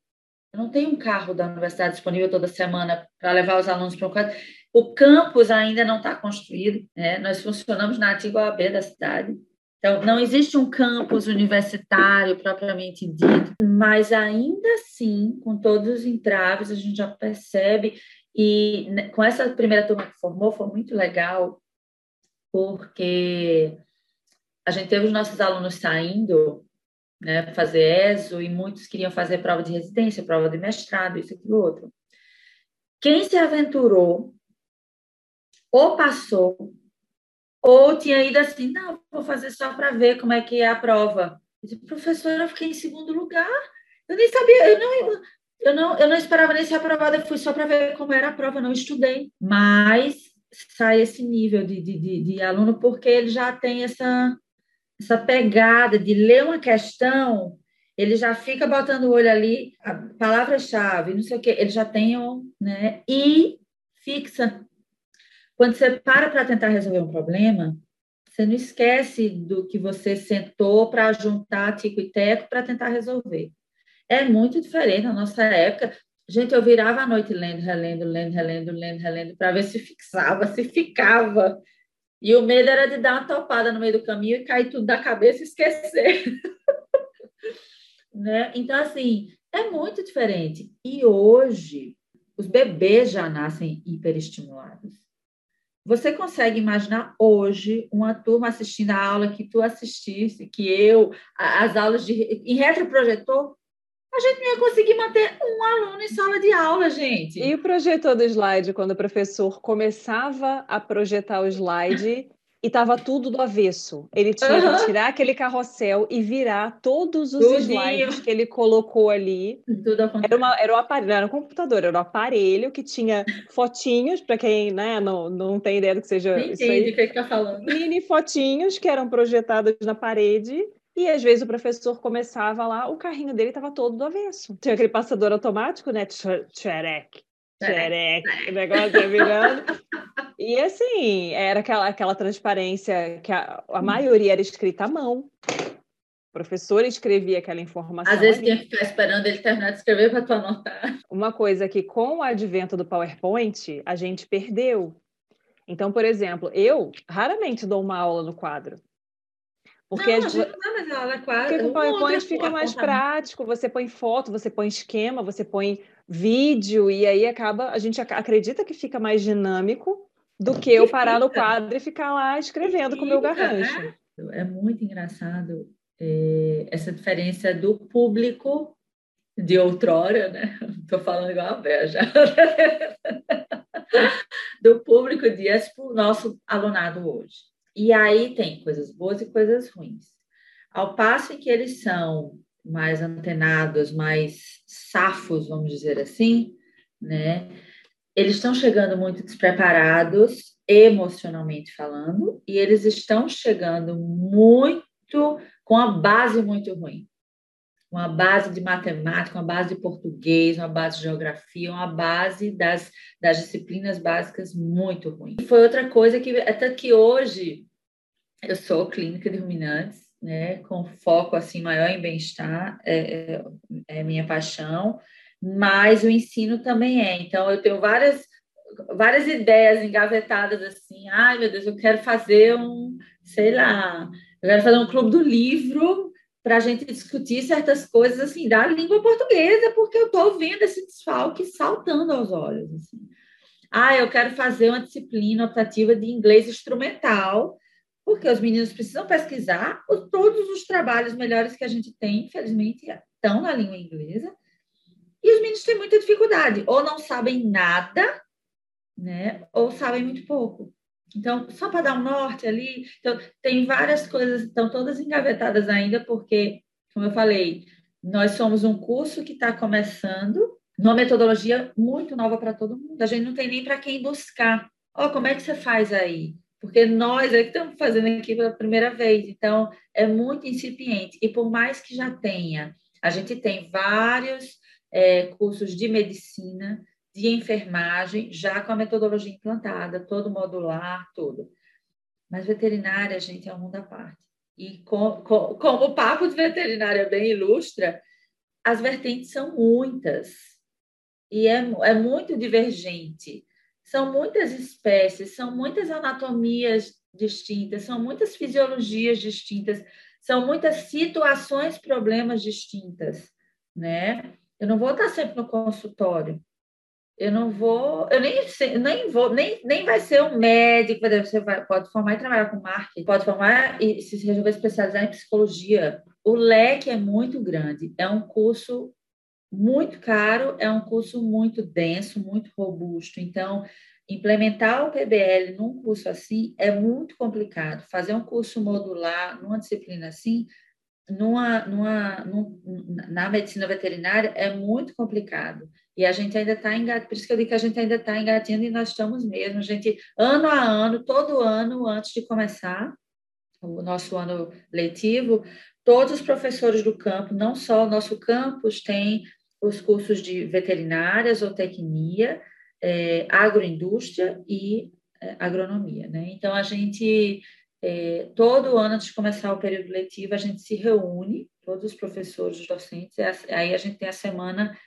Eu não tenho um carro da universidade disponível toda semana para levar os alunos para um quadro. O campus ainda não está construído, né? nós funcionamos na antiga OAB da cidade, então não existe um campus universitário propriamente dito, mas ainda assim, com todos os entraves, a gente já percebe, e né, com essa primeira turma que formou, foi muito legal, porque a gente teve os nossos alunos saindo né, fazer ESO e muitos queriam fazer prova de residência, prova de mestrado, isso, aquilo, outro. Quem se aventurou ou passou, ou tinha ido assim, não, vou fazer só para ver como é que é a prova. Eu disse, professora, eu fiquei em segundo lugar. Eu nem sabia, eu não, eu não, eu não esperava nem ser aprovada, eu fui só para ver como era a prova, não estudei. Mas sai esse nível de, de, de, de aluno, porque ele já tem essa, essa pegada de ler uma questão, ele já fica botando o olho ali, a palavra-chave, não sei o quê, ele já tem, né? E fixa. Quando você para para tentar resolver um problema, você não esquece do que você sentou para juntar tico e teco para tentar resolver. É muito diferente na nossa época. Gente, eu virava a noite lendo, relendo, lendo, relendo, lendo, relendo, para ver se fixava, se ficava. E o medo era de dar uma topada no meio do caminho e cair tudo da cabeça e esquecer. né? Então, assim, é muito diferente. E hoje, os bebês já nascem hiperestimulados. Você consegue imaginar hoje uma turma assistindo a aula que tu assististe, que eu, as aulas de em retroprojetor? A gente não ia conseguir manter um aluno em sala de aula, gente. E o projetor do slide, quando o professor começava a projetar o slide e estava tudo do avesso. Ele tinha uhum. que tirar aquele carrossel e virar todos os Tudinho. slides que ele colocou ali. Tudo era, uma, era um aparelho, não era um computador, era um aparelho que tinha fotinhos, para quem né, não, não tem ideia do que seja Nem isso aí. o que está falando. Mini fotinhos que eram projetados na parede. E às vezes o professor começava lá, o carrinho dele estava todo do avesso. Tinha aquele passador automático, né? Tcherek. Tcherek. O negócio ia virando. E assim, era aquela, aquela transparência que a, a maioria era escrita à mão. O professor escrevia aquela informação. Às vezes ali. tinha que ficar esperando ele terminar de escrever para tu anotar. Uma coisa que, com o advento do PowerPoint, a gente perdeu. Então, por exemplo, eu raramente dou uma aula no quadro. Porque, não, a gente não dá mais aula quadro. Porque com o PowerPoint fica mais prático, você põe foto, você põe esquema, você põe vídeo, e aí acaba, a gente acredita que fica mais dinâmico, do que eu parar no quadro e ficar lá escrevendo com o meu garrancho. Né? É muito engraçado é, essa diferença do público de outrora, né? Estou falando igual a Bel já. do público de o nosso alunado hoje. E aí tem coisas boas e coisas ruins. Ao passo em que eles são mais antenados, mais safos, vamos dizer assim, né? eles estão chegando muito despreparados, emocionalmente falando, e eles estão chegando muito com a base muito ruim. Uma base de matemática, uma base de português, uma base de geografia, uma base das, das disciplinas básicas muito ruim. Foi outra coisa que, até que hoje, eu sou clínica de ruminantes, né, com foco assim maior em bem-estar, é, é, é minha paixão, mas o ensino também é. Então, eu tenho várias, várias ideias engavetadas assim. Ai, meu Deus, eu quero fazer um, sei lá, eu quero fazer um clube do livro para a gente discutir certas coisas assim da língua portuguesa, porque eu estou vendo esse desfalque saltando aos olhos. Assim. Ah, eu quero fazer uma disciplina optativa de inglês instrumental, porque os meninos precisam pesquisar todos os trabalhos melhores que a gente tem, infelizmente, estão na língua inglesa. E os meninos têm muita dificuldade, ou não sabem nada, né? Ou sabem muito pouco. Então, só para dar um norte ali, então, tem várias coisas, estão todas engavetadas ainda, porque, como eu falei, nós somos um curso que está começando, numa metodologia muito nova para todo mundo. A gente não tem nem para quem buscar. Ó, oh, como é que você faz aí? Porque nós é que estamos fazendo aqui pela primeira vez, então é muito incipiente. E por mais que já tenha, a gente tem vários é, cursos de medicina, de enfermagem, já com a metodologia implantada, todo modular, tudo. Mas veterinária, gente, é um mundo à parte. E com, com, como o papo de veterinária bem ilustra, as vertentes são muitas. E é, é muito divergente. São muitas espécies, são muitas anatomias distintas, são muitas fisiologias distintas, são muitas situações, problemas distintas, né? Eu não vou estar sempre no consultório. Eu não vou, eu nem, nem vou, nem, nem vai ser um médico, você vai, pode formar e trabalhar com marketing, pode formar e se resolver especializar em psicologia. O leque é muito grande, é um curso muito caro, é um curso muito denso, muito robusto. Então, implementar o PBL num curso assim é muito complicado. Fazer um curso modular numa disciplina assim numa, numa, numa, na medicina veterinária é muito complicado. E a gente ainda está engatinhando, por isso que eu digo que a gente ainda está engatinhando e nós estamos mesmo. A gente, ano a ano, todo ano, antes de começar o nosso ano letivo, todos os professores do campo, não só o nosso campus, tem os cursos de veterinárias, zootecnia, é, agroindústria e é, agronomia. Né? Então, a gente é, todo ano, antes de começar o período letivo, a gente se reúne, todos os professores, os docentes, aí a gente tem a semana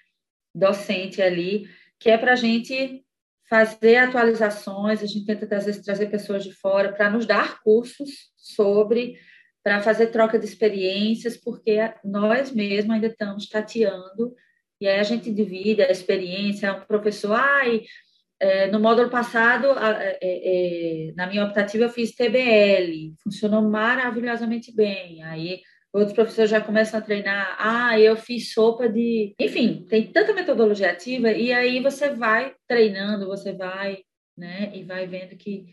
docente ali, que é para a gente fazer atualizações, a gente tenta, vezes, trazer pessoas de fora para nos dar cursos sobre, para fazer troca de experiências, porque nós mesmos ainda estamos tateando, e aí a gente divide a experiência, um professor, ai, é, no módulo passado, é, é, na minha optativa, eu fiz TBL, funcionou maravilhosamente bem. Aí outros professores já começam a treinar. Ah, eu fiz sopa de. Enfim, tem tanta metodologia ativa, e aí você vai treinando, você vai, né, e vai vendo que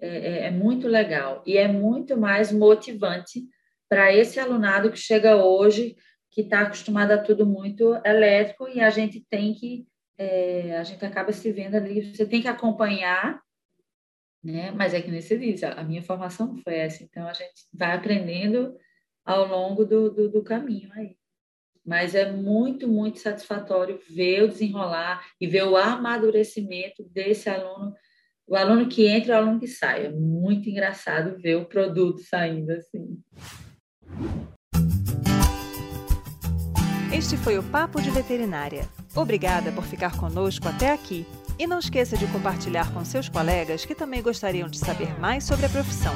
é, é, é muito legal. E é muito mais motivante para esse alunado que chega hoje, que está acostumado a tudo muito elétrico, e a gente tem que é, a gente acaba se vendo ali, você tem que acompanhar, né? Mas é que nem você diz, a minha formação foi essa, então a gente vai aprendendo ao longo do, do, do caminho aí. Mas é muito, muito satisfatório ver o desenrolar e ver o amadurecimento desse aluno, o aluno que entra e o aluno que sai. É muito engraçado ver o produto saindo assim. Este foi o Papo de Veterinária. Obrigada por ficar conosco até aqui. E não esqueça de compartilhar com seus colegas que também gostariam de saber mais sobre a profissão.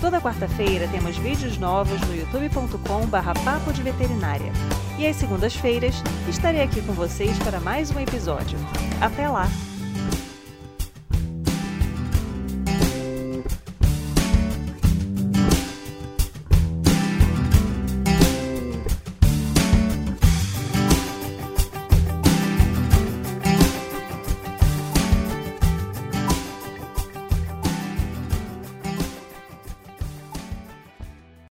Toda quarta-feira temos vídeos novos no youtube.com/barra Papo de Veterinária. E às segundas-feiras estarei aqui com vocês para mais um episódio. Até lá!